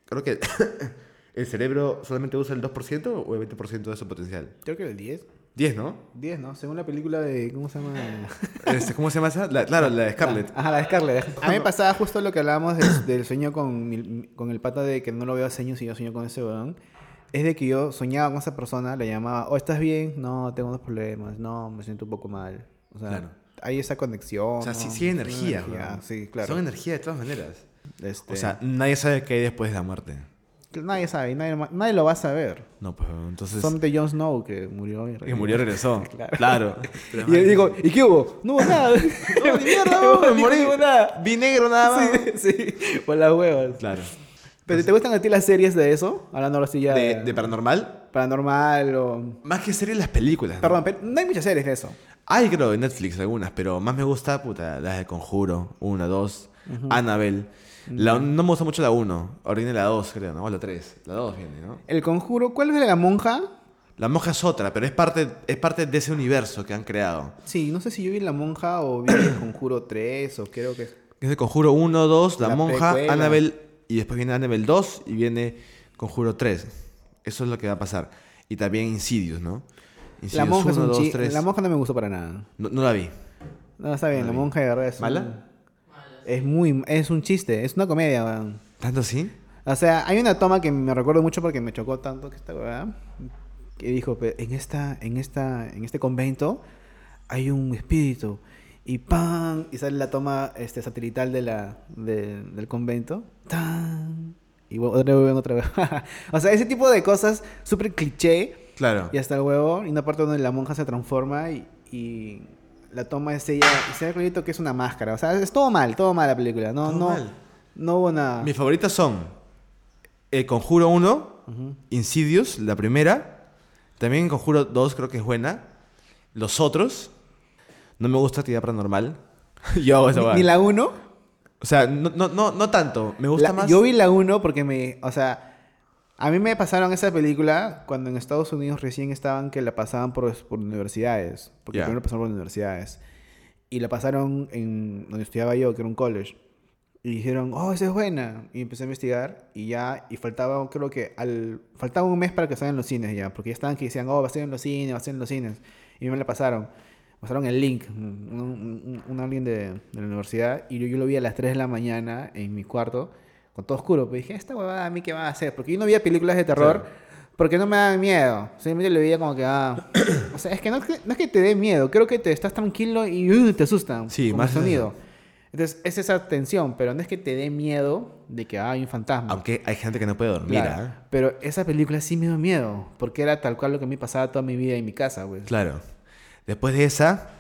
creo que el cerebro solamente usa el 2% o el 20% de su potencial. creo que el 10. 10, ¿no? 10, ¿no? Según la película de. ¿Cómo se llama? Este, ¿Cómo se llama esa? La- claro, la de Scarlett. Ajá, la de Scarlett. A mí me pasaba justo lo que hablábamos del, del sueño con, mi- con el pata de que no lo veo a sueños y yo sueño con ese weón. Es de que yo soñaba con esa persona, le llamaba, oh, ¿estás bien? No, tengo unos problemas. No, me siento un poco mal. O sea, Claro. Hay esa conexión. O sea, sí, ¿no? sí hay una energía. weón. Sí, claro. Son energía de todas maneras. Este, O sea, nadie sabe qué hay después de la muerte. nadie sabe, nadie, nadie lo va a saber. No, pues entonces... Son de Jon Snow que murió y Que murió regresó. claro. Pero, Y yo digo, ¿y qué hubo? No hubo nada. No, ni mierda, No, ni morí. hubo nada. Vi negro nada más. Sí, sí, por las huevas. Claro. ¿Pero te gustan a ti las series de eso? Hablando así ya De, de paranormal, paranormal o... más que series las películas. ¿no? Perdón, pero no hay muchas series de eso. Hay creo en Netflix algunas, pero más me gusta, puta, las de Conjuro, una, dos, Annabelle. La- no me gusta mucho la 1, ahora viene la 2, creo, ¿no? O la 3. La 2 viene, ¿no? El Conjuro, ¿cuál es de la monja? La monja es otra, pero es parte, es parte de ese universo que han creado. Sí, no sé si yo vi la monja o vi el Conjuro 3 o creo que... Es de Conjuro 1, 2, La, La Monja. Annabelle, y después viene Annabelle 2 y viene Conjuro 3. Eso es lo que va a pasar. Y también Insidious, ¿no? La Insidious monja es 1, un 2, chi- 3. La monja no me gustó para nada. No, no la vi. No, está bien, No la vi. monja de verdad es un- ¿Mala? Es muy... Es un chiste, es una comedia, weón. ¿Tanto sí? O sea, hay una toma que me recuerdo mucho porque me chocó tanto que esta weá, que dijo, "Pe- en esta, en esta, en este convento hay un espíritu y ¡pam! y sale la toma este satelital de la de- del convento, ¡tan! Y otra vez otra vez. o sea, ese tipo de cosas súper cliché Claro. y hasta el huevo y una parte donde la monja se transforma y, y la toma es ella y se clarito que es una máscara. O sea, es todo mal, todo mal la película. No, Todo no, mal. no hubo nada. Mis favoritas son El Conjuro 1, Ujú. Insidious, la primera. También Conjuro 2 creo que es buena. Los otros. No me gusta Actividad Paranormal. Yo hago esa Ni, ni la 1. O sea, no, no, no, no tanto. Me gusta La- más... Yo vi la 1 porque me. O sea, a mí me pasaron esa película cuando en Estados Unidos recién estaban que la pasaban por, por universidades. Porque Ya. primero pasaron por universidades. Y la pasaron en donde estudiaba yo, que era un college. Y dijeron, oh, esa es buena. Y empecé a investigar y ya. Y faltaba, creo que al. Faltaba un mes para que salgan los cines ya. Porque ya estaban que decían, oh, va a ser en los cines, va a ser en los cines. Y me la pasaron. Pasaron el link, un, un- un- alguien de, de la universidad, y yo, yo lo vi a las 3 de la mañana en mi cuarto, con todo oscuro. Pero dije, ¿esta huevada a mí qué va a hacer? Porque yo no veía películas de terror, Claro. porque no me daban miedo. Simplemente lo veía como que, ah. o sea, es que no, es que no es que te dé miedo, creo que te estás tranquilo y uh, te asustan. Sí, más el sonido. Entonces, es esa tensión, pero no es que te dé miedo de que ah, hay un fantasma. Aunque hay gente que no puede dormir, Claro. ¿ah? Pero esa película sí me dio miedo, porque era tal cual lo que me pasaba toda mi vida en mi casa, güey. Claro. Después de esa,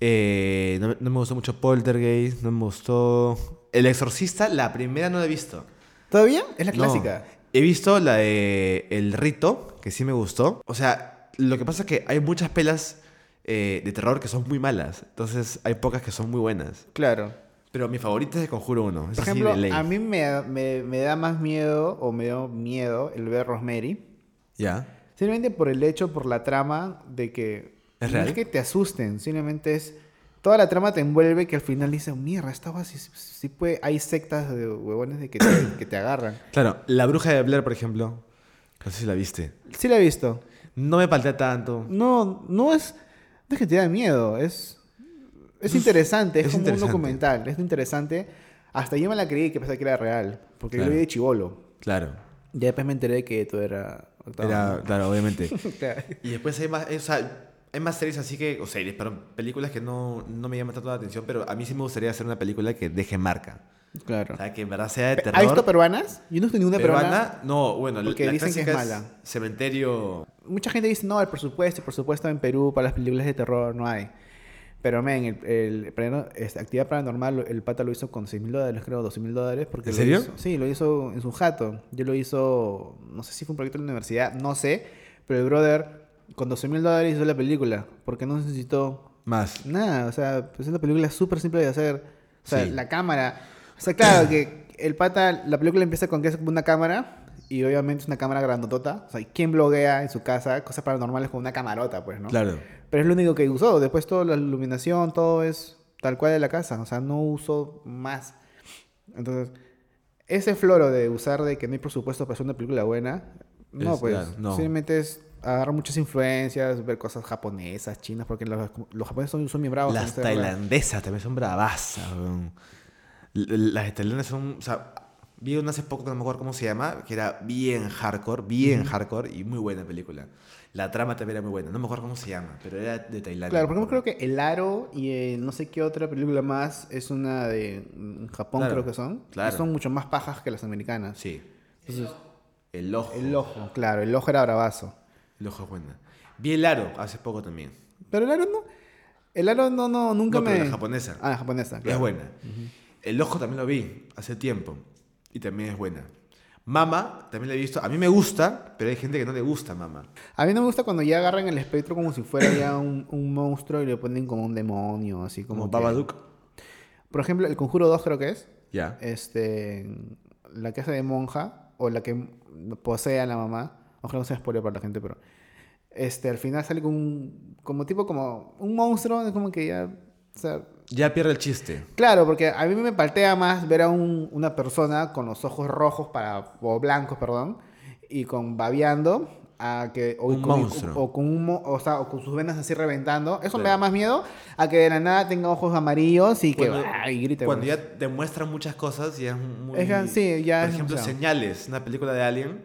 eh, no, no me gustó mucho Poltergeist, no me gustó... El Exorcista, la primera no la he visto. ¿Todavía? Es la No. clásica. He visto la de El Rito, que sí me gustó. O sea, lo que pasa es que hay muchas pelas eh, de terror que son muy malas. Entonces hay pocas que son muy buenas. Claro. Pero mi favorita es de Conjuro 1. Por sí, ejemplo, a mí me, me, me da más miedo, o me dio miedo, el ver Rosemary. ¿Ya? Simplemente por el hecho, por la trama de que... ¿Es no real? es que te asusten, simplemente es... Toda la trama te envuelve que al final dices, mierda, esta sí, sí puede... Hay sectas de huevones de que te, que te agarran. Claro, La Bruja de Blair, por ejemplo. No sé si la viste. Sí la he visto. No me paltea tanto. No, no es... No es que te da miedo, es... Es interesante, es, es como interesante. un documental, es interesante. Hasta yo me la creí que pensé que era real, porque yo Claro. lo vi de chivolo. Claro. Ya después me enteré que todo era... Era, claro, obviamente. Claro. Y después hay más, o sea, hay más series así que, o series, pero películas que no, no me llaman tanto la atención, pero a mí sí me gustaría hacer una película que deje marca. Claro. O sea, que en verdad sea de terror. ¿Has visto peruanas? Yo no he ninguna peruana. peruana? No, bueno, Porque la dicen que es mala. Cementerio. Mucha gente dice, no, el presupuesto, el presupuesto en Perú para las películas de terror no hay. Pero, men, el, el, este, Actividad Paranormal, el pata lo hizo con 6 mil dólares, creo, 12 mil dólares. porque ¿En serio? hizo- sí, lo hizo en su jato. Yo lo hizo, no sé si fue un proyecto de la universidad, no sé. Pero el brother, con 12 mil dólares hizo la película. Porque no necesitó Más. Nada, o sea, pues es una película súper simple de hacer. O sea, Sí. la cámara. O sea, claro, que el pata, la película empieza con que es como una cámara. Y obviamente es una cámara grandotota. O sea, ¿quién bloguea en su casa cosas paranormales con una camarota, pues, no? Claro. Pero es lo único que usó. Después toda la iluminación, todo es tal cual de la casa. O sea, no usó más. Entonces, ese floro de usar de que no hay presupuesto para hacer una película buena, no, Es- pues. claro, no. Simplemente es agarrar muchas influencias, ver cosas japonesas, chinas, porque los, los japoneses son, son muy bravos. Las esta hueá. tailandesas también son. L- Las tailandesas son. O sea, vi una hace poco, no me acuerdo cómo se llama, que era bien hardcore, bien hardcore y muy buena película. La trama también era muy buena. No me acuerdo cómo se llama, pero era de Tailandia. Claro, porque creo que El Aro y no sé qué otra película más es una de mm, Japón, Claro, creo que son. claro. son mucho más pajas que las americanas. Sí. Entonces, El ojo. el ojo, claro, el ojo era bravazo. El ojo es buena. Vi el aro hace poco también. Pero el aro no. El aro no, no, nunca No, me. pero la japonesa. Ah, la japonesa, Es buena. El ojo también lo vi hace tiempo. Y también es buena. Mama, también la he visto. A mí me gusta, pero hay gente que no le gusta Mama. A mí no me gusta cuando ya agarran el espectro como si fuera ya un, un monstruo y le ponen como un demonio, así como. Como que- Babadook. Por ejemplo, el Conjuro 2 creo que es. Ya. Este. La que hace de monja o la que posee a la mamá. Ojalá no sea spoiler para la gente, pero. Este, al final sale con un. Como tipo, como un monstruo. Es como que ya. O sea, Ya pierde el chiste. Claro, porque a mí me paltea más ver a un- una persona con los ojos rojos para, o blancos, perdón, y con babeando, a que, o, Un con, monstruo. o con un o, sea, o con sus venas así reventando. Eso me Claro. da más miedo a que de la nada tenga ojos amarillos y que Cuando, ¡ah! y grite. cuando pues. ya demuestran muchas cosas, ya es muy... Es que sí, ya Por ejemplo. Señales, una película de Alien,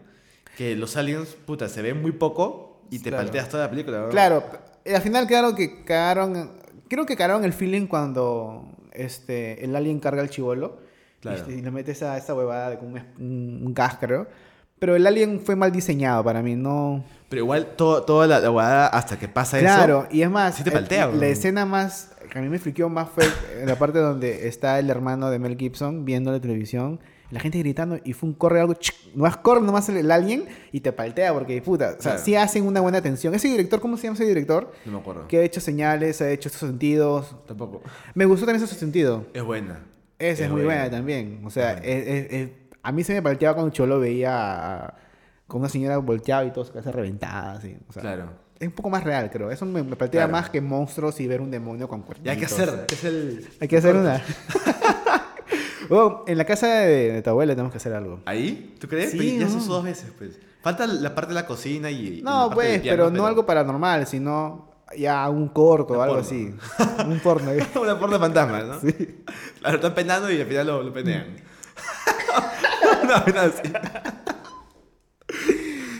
que los aliens, puta, se ven muy poco y te Claro. palteas toda la película. Claro, p- al final claro que cagaron, creo que cagaron el feeling cuando este, el alien carga al chivolo Claro. y, y le mete esa, esa huevada de un, un, un cáscaro. Pero el alien fue mal diseñado para mí, no... Pero igual todo, toda la, la guada hasta que pasa Claro, eso... y es más, sí te el- paltea, la weón. escena más que a mí me friqueó más fue la parte donde está el hermano de Mel Gibson viendo la televisión, la gente gritando y fue un corre algo, chic, nomás corre nomás el, el alien y te paltea porque puta, o sea, Claro. sí hacen una buena atención. Ese director, ¿cómo se llama ese director? No me acuerdo. Que ha hecho señales, ha hecho estos sentidos. Tampoco. Me gustó también ese sentido. Es buena. Esa es, muy buena también. O sea, buena. es- es- es- a mí se me palteaba cuando Cholo veía a- con una señora volteada y todo su cabeza reventada. Así. O sea, Claro. Es un poco más real, creo. Eso me, me paltea Claro. más que monstruos y ver un demonio con cuernos. Hay que hacer, hacer el... Hay que hacer una. Oh, en la casa de, de tu abuela tenemos que hacer algo. ¿Ahí? ¿Tú crees? Sí, Pues ya se hizo dos veces, pues. Falta la parte de la cocina y... y la No, parte pues, piano, pero no algo paranormal, sino ya un corto o algo porno. así. un porno. Una porno de fantasmas, ¿no? Sí. Claro, están penando y al final lo, lo penean. no, no, así.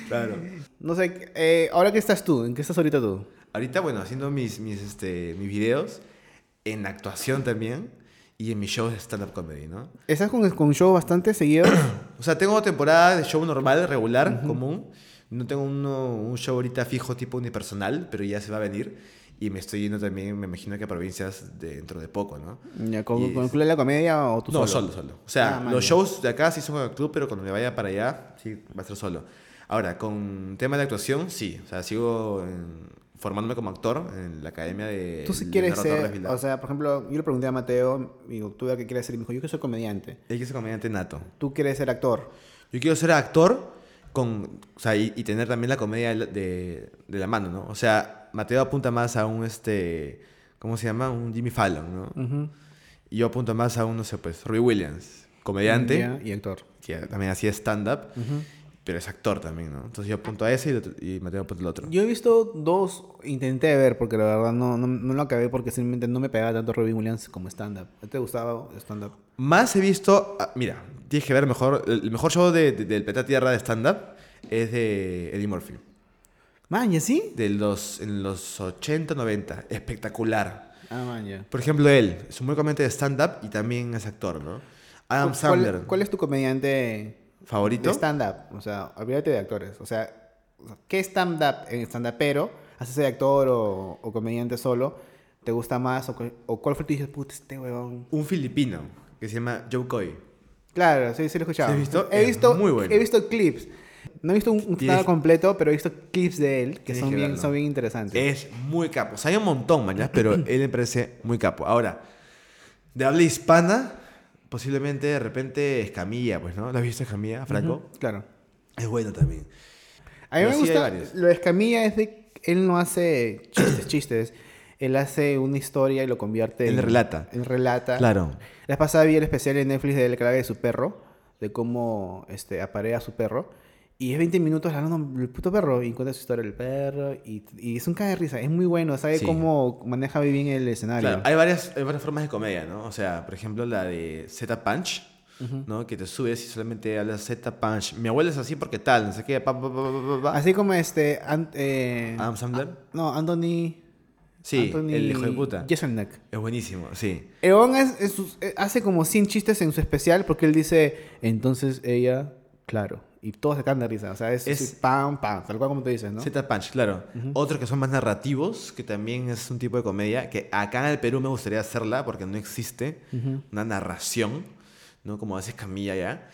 Claro. No sé, eh, ahora qué estás tú, ¿en qué estás ahorita tú? Ahorita, bueno, haciendo mis, mis, este, mis videos, en actuación también, y en mis shows de stand-up comedy, ¿no? Estás con, con shows bastante seguidos. O sea, tengo temporada de show normal, regular, común. No tengo uno- un show ahorita fijo tipo unipersonal, pero ya se va a venir. Y me estoy yendo también, me imagino que a provincias de- dentro de poco, ¿no? ¿Con, Y- con el Club de la Comedia o tú no, solo? solo, solo. O sea, Ah, los shows de acá sí son con el club, pero cuando me vaya para allá, sí, va a ser solo. Ahora, con tema de actuación, sí. O sea, sigo en- formándome como actor en la academia de. Tú si quieres ser, o sea, por ejemplo, yo le pregunté a Mateo, digo, ¿tú qué quieres ser? Y me dijo, yo quiero ser comediante. Él que es comediante nato. ¿Tú quieres ser actor? Yo quiero ser actor con, o sea, y, y tener también la comedia de, de- de la mano, ¿no? O sea, Mateo apunta más a un, este, ¿cómo se llama? Un Jimmy Fallon, ¿no? Ujú. Y yo apunto más a un, no sé, pues, Robbie Williams, comediante, y actor. que también hacía stand-up, pero es actor también, ¿no? Entonces yo apunto a ese y, y Mateo apunta al otro. Yo he visto dos, intenté ver, porque la verdad no, no, no lo acabé porque simplemente no me pegaba tanto Robin Williams como stand-up. ¿A ti ¿Te gustaba stand-up? Más he visto, ah, mira, tienes que ver mejor, el mejor show de, de- del Peta Tierra de stand-up es de Eddie Murphy. Man, ¿y así? De los, en los 80, 90. Espectacular. Ah, man, ya. Por ejemplo, él es un muy comediante de stand-up y también es actor, ¿no? Adam ¿Cuál- Sandler, ¿Cuál, cuál es tu comediante favorito. de stand-up? O sea, olvídate de actores. O sea, ¿qué stand-up en stand-upero, haces de actor o, o comediante solo, te gusta más? O, o cuál fue tu dices, puta, este huevón? Un filipino que se llama Joe Coy. Claro, sí, sí lo he escuchado. ¿Sí has visto? He visto, muy bueno. he visto clips. No he visto un, un stand completo, pero he visto clips de él que son que bien, son bien interesantes. Es muy capo. O sea, hay un montón, mañana, pero él me parece muy capo. Ahora, de habla hispana, posiblemente de repente Escamilla, pues, ¿no? ¿Lo has visto Escamilla, Franco? Claro. Es bueno también. A mí Pero me gusta. Lo de Escamilla es de. Él no hace chistes, chistes. Él hace una historia y lo convierte Él en. relata. En relata. Claro. La pasada vi el especial en Netflix de él que habla de su perro. De cómo este, aparea a su perro. Y es 20 minutos hablando del puto perro. Y cuenta su historia del perro. Y, y es un caga de risa. Es muy bueno. Sabe Sí. cómo maneja muy bien el escenario. Claro, hay varias, hay varias formas de comedia, ¿no? O sea, por ejemplo, la de Z Punch, ¿no? Que te subes y solamente hablas Z Punch. Mi abuela es así porque tal, no sé qué. pa, pa, pa. Así como este. An- eh, Adam Sandler. no, Anthony. Sí, Anthony el hijo de puta. Jeselnik. Es buenísimo, sí. Es- es sus- eh, hace como 100 chistes en su especial porque él dice, entonces ella, claro. Y todos se caen de risa. O sea, es, Es- pam, pam, tal cual como tú dices, ¿no? Z Punch, claro. Otros que son más narrativos, que también es un tipo de comedia, que acá en el Perú me gustaría hacerla porque no existe una narración, ¿no? Como haces Camilla ya.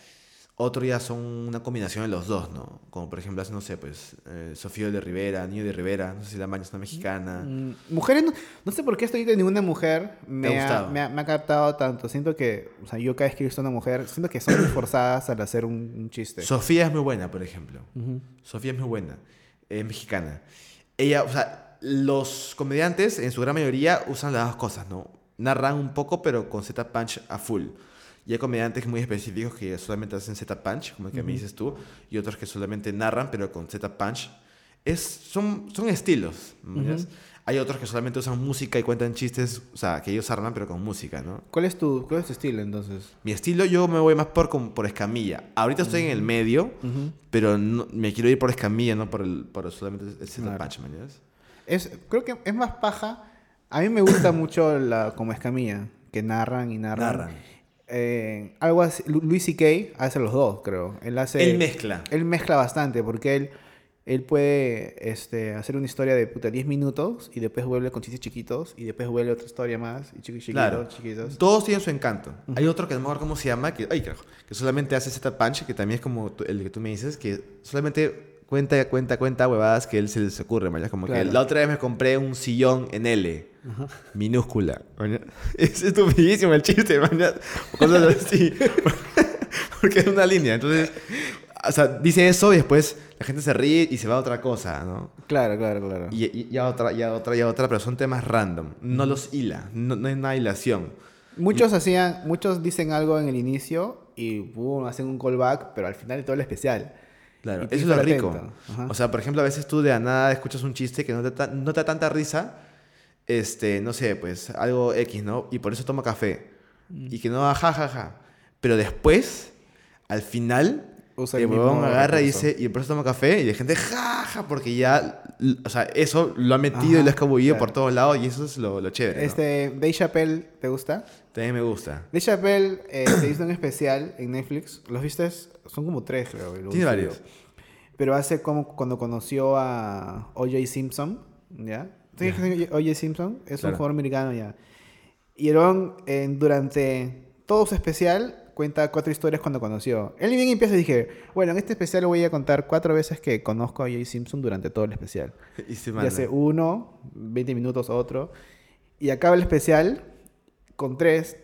Otro ya son una combinación de los dos, ¿no? Como por ejemplo, no sé, pues, eh, Sofía de Rivera, Niño de Rivera, no sé si la maña es una mexicana. Mm, Mujeres, no, no sé por qué estoy de ninguna mujer me, ¿Te ha me, ha, me ha captado tanto. Siento que, o sea, yo cada vez que he visto a una mujer, siento que son forzadas al hacer un, un chiste. Sofía es muy buena, por ejemplo. Ujú. Sofía es muy buena, es mexicana. Ella, o sea, los comediantes en su gran mayoría usan las dos cosas, ¿no? Narran un poco, pero con Z punch a full. Y hay comediantes muy específicos que solamente hacen Z punch, como el que me dices tú, y otros que solamente narran, pero con Z punch. Es, son, son estilos. ¿me entiendes? Hay otros que solamente usan música y cuentan chistes, o sea, que ellos arman, pero con música, ¿no? ¿Cuál es tu, cuál es tu estilo entonces? Mi estilo yo me voy más por, por escamilla. Ahorita estoy en el medio, pero no- me quiero ir por escamilla, no por, el, por solamente el Z Claro. punch, ¿me entiendes? Es, creo que es más paja. A mí me gusta mucho la, como escamilla, que narran y narran. Narran. Eh, algo así, Lu- Luis C.K. hace los dos, creo. Él hace... Él mezcla. Él mezcla bastante porque él, él puede este, hacer una historia de puta 10 minutos y después vuelve con chistes chiquitos y después vuelve otra historia más y chiquitos, Claro. chiquitos. Todos tienen su encanto. Hay otro que no me acuerdo cómo se llama, que, ay, carajo, que solamente hace Z punch, que también es como el que tú me dices, que solamente cuenta, cuenta, cuenta huevadas que él se les ocurre, ¿mañas? Como que Claro. la otra vez me compré un sillón en L, minúscula. ¿mañas? Es estupidísimo el chiste. O Cosas así. Porque es una línea. Entonces, o sea, dice eso y después la gente se ríe y se va a otra cosa, ¿no? Claro, claro, claro. Y, y, y a otra, y a otra, y a otra, pero son temas random. No los hila, no, no hay una hilación. Muchos hacían, muchos dicen algo en el inicio y boom, hacen un callback, pero al final de todo el especial. Claro, eso es lo rico. O sea, por ejemplo, a veces tú de la nada escuchas un chiste que no te, ta- no te da tanta risa, este, no sé, pues algo X, ¿no? Y por eso tomo café. Mm. Y que no, ja, ja, ja. Pero después, al final, Usa el el huevón agarra y dice, y por eso tomo café, y la gente, ja, ja, porque ya, o sea, eso lo ha metido y Ajá, lo ha escabullido claro. por todos lados, y eso es lo, lo chévere. ¿no? Este, Dave Chappelle, ¿te gusta? También me gusta. Dave Chappelle eh, se hizo un especial en Netflix. ¿Los viste? Son como tres, creo. el Tiene último. varios. Pero hace como cuando conoció a O.J. Simpson, ¿ya? ¿Sí? O.J. Simpson es Claro. un jugador americano, ya. Y el eh, durante todo su especial, cuenta cuatro historias cuando conoció. Él bien empieza y dije, bueno, en este especial voy a contar cuatro veces que conozco a O.J. Simpson durante todo el especial. Y se Y manda. hace uno, 20 minutos otro. Y acaba el especial con tres.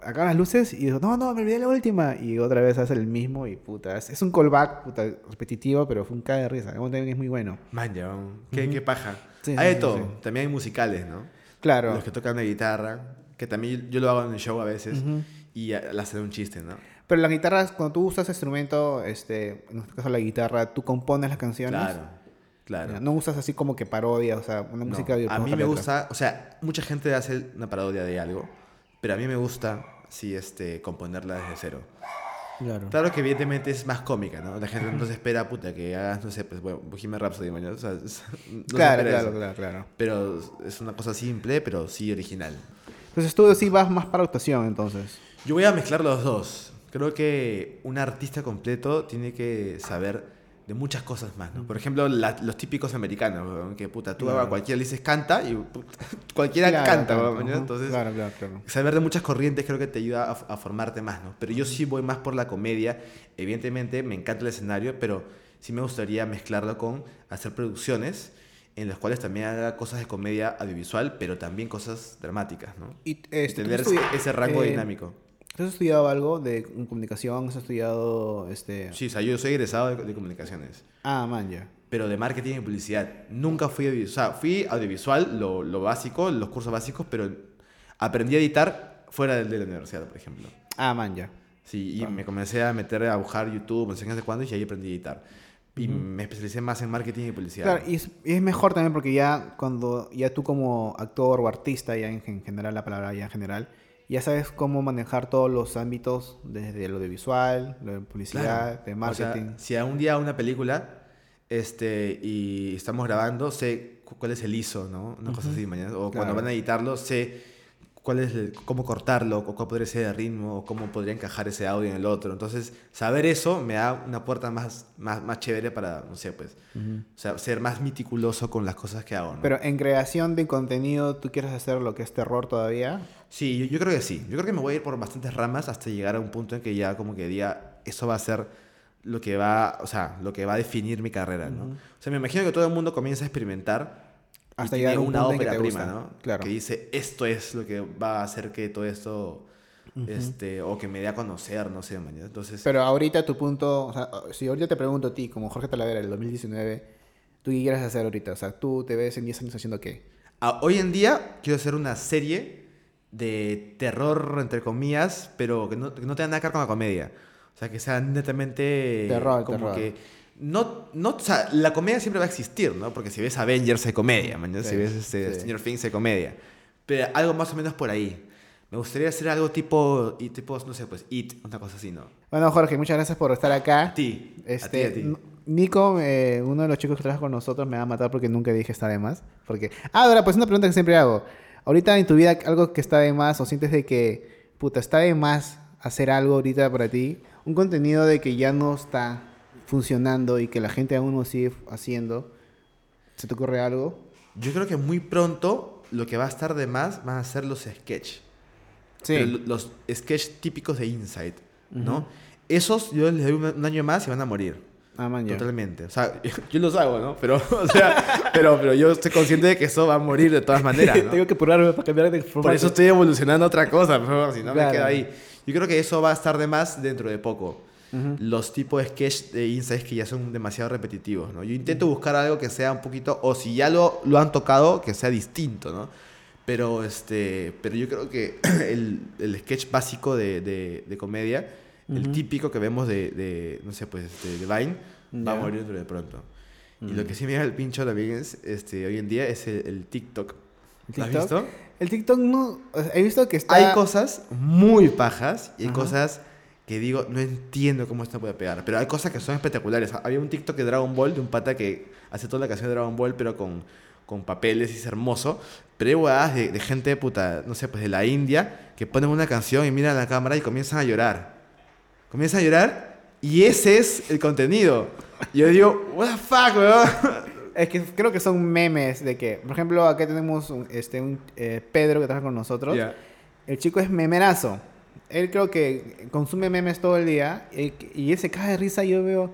Acaban las luces y digo, no, no, me olvidé la última. Y otra vez hace el mismo y puta. Es, un callback puta, repetitivo, pero fue un caga de risa. También es muy bueno. Man, ya, qué, qué paja. Sí, hay sí, de todo. sí. También hay musicales, ¿no? Claro. Los que tocan la guitarra, que también yo lo hago en el show a veces, y al hacer un chiste, ¿no? Pero las guitarras, cuando tú usas instrumento, este, en este caso la guitarra, tú compones las canciones. Claro, claro. No usas así como que parodia, o sea, una No, música de a mí me gusta, o sea, mucha gente hace una parodia de algo, pero a mí me gusta, sí, este, componerla desde cero. Claro. Claro que evidentemente es más cómica, ¿no? La gente no se espera, puta, que hagas, no sé, pues, bueno, Bohemian Rhapsody mañana, o sea, no claro, claro, claro, claro. Pero es una cosa simple, pero sí original. Entonces tú sí vas más para actuación, entonces. Yo voy a mezclar los dos. Creo que un artista completo tiene que saber de muchas cosas más, ¿no? Por ejemplo, la- los típicos americanos, que puta, tú Claro. a cualquiera le dices canta y puta, cualquiera Claro, canta, claro, ajá. Entonces, saber de muchas corrientes creo que te ayuda a, a formarte más, ¿no? Pero yo sí voy más por la comedia. Evidentemente me encanta el escenario, pero sí me gustaría mezclarlo con hacer producciones en las cuales también haga cosas de comedia audiovisual, pero también cosas dramáticas, ¿no? Y, este, Tener ¿tú ese, ese rango eh, dinámico. ¿Tú has estudiado algo de comunicación? ¿Has estudiado este... Sí, o sea, yo soy egresado de, de comunicaciones, Ah, man, ya. pero de marketing y publicidad. Nunca fui audiovisual. O sea, fui audiovisual, lo, lo básico, los cursos básicos, pero aprendí a editar fuera de, de la universidad, por ejemplo. Ah, man, ya. Sí, y me comencé a meter a buscar YouTube, no sé qué cuándo, y ahí aprendí a editar. Y me especialicé más en marketing y publicidad. Claro, y es, y es mejor también porque ya cuando ya tú como actor o artista, ya en, en general la palabra ya en general, ya sabes cómo manejar todos los ámbitos, desde lo de visual, lo de publicidad, de O sea, marketing. si a un día una película este, y estamos grabando, sé cu- cuál es el ISO, ¿no? Una cosa así, mañana. O cuando van a editarlo, sé cuál es el- cómo cortarlo, o cuál podría ser el ritmo, o cómo podría encajar ese audio en el otro. Entonces, saber eso me da una puerta más, más, más chévere para, no sé, pues, o sea, ser más meticuloso con las cosas que hago, ¿no? Pero en creación de contenido, ¿tú quieres hacer lo que es terror todavía? Sí, yo, yo creo que sí. Yo creo que me voy a ir por bastantes ramas hasta llegar a un punto en que ya como que diga, eso va a ser lo que va, o sea, lo que va a definir mi carrera, ¿no? O sea, me imagino que todo el mundo comienza a experimentar Hasta hasta llegar a un una punto en que ópera te prima, gusta. ¿no? Claro. Que dice, esto es lo que va a hacer que todo esto, este, o que me dé a conocer, no sé, mañana. Entonces, Pero ahorita tu punto, o sea, si ahorita te pregunto a ti, como Jorge Talavera del 2019, ¿tú qué quieres hacer ahorita? O sea, ¿tú te ves en 10 años haciendo qué? a- hoy en día quiero hacer una serie de terror, entre comillas, pero que no, que no tenga nada que ver con la comedia. O sea, que sea netamente Terror, como terror. que... No, no, o sea, la comedia siempre va a existir, ¿no? Porque si ves Avengers hay comedia, man, ¿no? Si ves este, sí. Stranger Things hay comedia. Pero algo más o menos por ahí. Me gustaría hacer algo tipo, y tipo, no sé, pues, It, una cosa así, ¿no? Bueno, Jorge, muchas gracias por estar acá. A ti, Este, a ti, a ti. N- Nico, eh, uno de los chicos que trabaja con nosotros, me va a matar porque nunca dije está de más. Porque... Ah, ahora, pues una pregunta que siempre hago. Ahorita en tu vida, algo que está de más o sientes de que, puta, está de más hacer algo ahorita para ti, un contenido de que ya no está funcionando y que la gente aún no sigue haciendo, ¿se te ocurre algo? Yo creo que muy pronto lo que va a estar de más van a ser los sketch. Pero lo- los sketch típicos de Insight, ¿no? Esos yo les doy un, año más y van a morir. Ah, man. Totalmente. O sea, yo los hago, ¿no? Pero, o sea, pero, pero yo estoy consciente de que eso va a morir de todas maneras, ¿no? Tengo que apurarme para cambiar de forma. Por eso estoy evolucionando a otra cosa, pero si no Claro. me quedo ahí. Yo creo que eso va a estar de más dentro de poco. Los tipos de sketch de insights que ya son demasiado repetitivos, ¿no? Yo intento buscar algo que sea un poquito, o si ya lo, lo han tocado, que sea distinto, ¿no? Pero, este, pero yo creo que el, el sketch básico de, de, de comedia, el típico que vemos de, de, no sé, pues, este, de Vine, va a morir de pronto. Y lo que sí me da el pincho también es, este, hoy en día es el, el TikTok. ¿Lo has visto? El TikTok no. o sea, he visto que está. Hay cosas muy pajas y hay Ajá. cosas que digo, no entiendo cómo esto puede pegar. Pero hay cosas que son espectaculares. Había un TikTok de Dragon Ball, de un pata que hace toda la canción de Dragon Ball, pero con, con papeles y es hermoso. Pero hay huevadas de, de gente puta, no sé, pues de la India, que ponen una canción y miran a la cámara y comienzan a llorar. Comienzan a llorar y ese es el contenido. Y yo digo, what the fuck, weón. Es que creo que son memes de que, por ejemplo, acá tenemos un, este, un eh, Pedro que trabaja con nosotros. Ya. El chico es memerazo. Él creo que consume memes todo el día y, y él se cae de risa yo veo...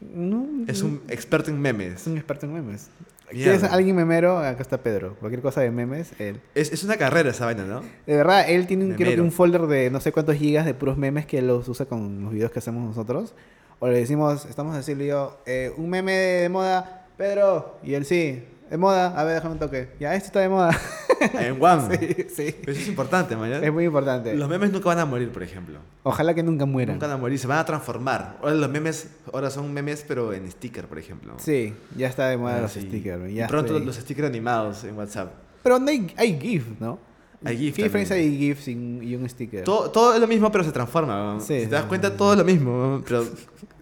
No, Es un experto en memes. es un experto en memes. ¿Quieres alguien memero? Acá está Pedro. Cualquier cosa de memes, él. Es, es una carrera esa vaina, ¿no? De verdad, él tiene un, creo que un folder de no sé cuántos gigas de puros memes que los usa con los videos que hacemos nosotros. O le decimos, estamos a decirle yo, eh, un meme de moda, Pedro. Y él sí, de moda, a ver, déjame un toque. Ya, esto está de moda. En One. sí, sí. Pero eso es importante, man. ¿ya? Es muy importante. Los memes nunca van a morir, por ejemplo. Ojalá que nunca mueran. Nunca van a morir, se van a transformar. Ahora los memes, ahora son memes, pero en sticker, por ejemplo. Sí, ya está de moda Ah, los sí. stickers. Ya pronto estoy- los stickers animados en WhatsApp. Pero no hay, hay GIF, ¿no? Hay GIF ¿Qué diferencia también. hay GIF sin- y un sticker? Todo, todo es lo mismo, pero se transforma. ¿no? Sí, si te das cuenta, todo es lo mismo. Pero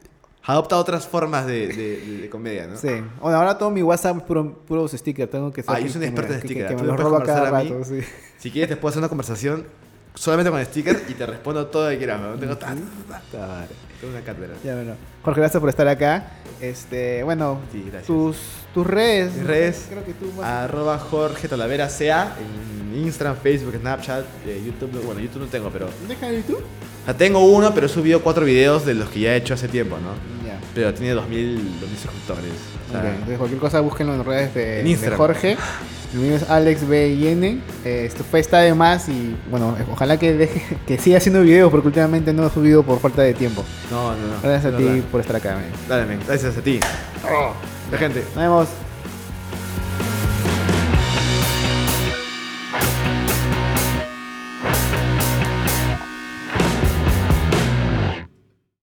adopta otras formas de, de- de- de comedia, ¿no? Sí. Bueno, ahora todo mi WhatsApp es puro, puros stickers. Tengo que Ah, yo soy un experto en stickers. Que, me los robo cada rato, sí. Si quieres, te puedo hacer una conversación solamente con sticker y te respondo todo lo que quieras. ¿no? Tengo, tengo una cátedra. Ya, bueno. Jorge, gracias por estar acá. Este, bueno, Sí, tus, tus redes. Mis redes, Creo que tú más- Arroba Jorge Talavera sea en Instagram, Facebook, Snapchat, eh, YouTube. no- Bueno, YouTube no tengo, pero. ¿Deja YouTube? O sea, tengo uno, pero he subido cuatro videos de los que ya he hecho hace tiempo, ¿no? Pero tiene 2000, 2000 suscriptores. O sea, Entonces, cualquier cosa, búsquenlo en redes de, En de Instagram. Jorge. El mío es Alex B. Yene. Eh, esto fue Está de Más y, bueno, eh, ojalá que deje, que siga haciendo videos porque últimamente no he subido por falta de tiempo. No, no, no. Gracias a ti por estar acá, man. Dale, gracias a ti. La gente. Nos vemos.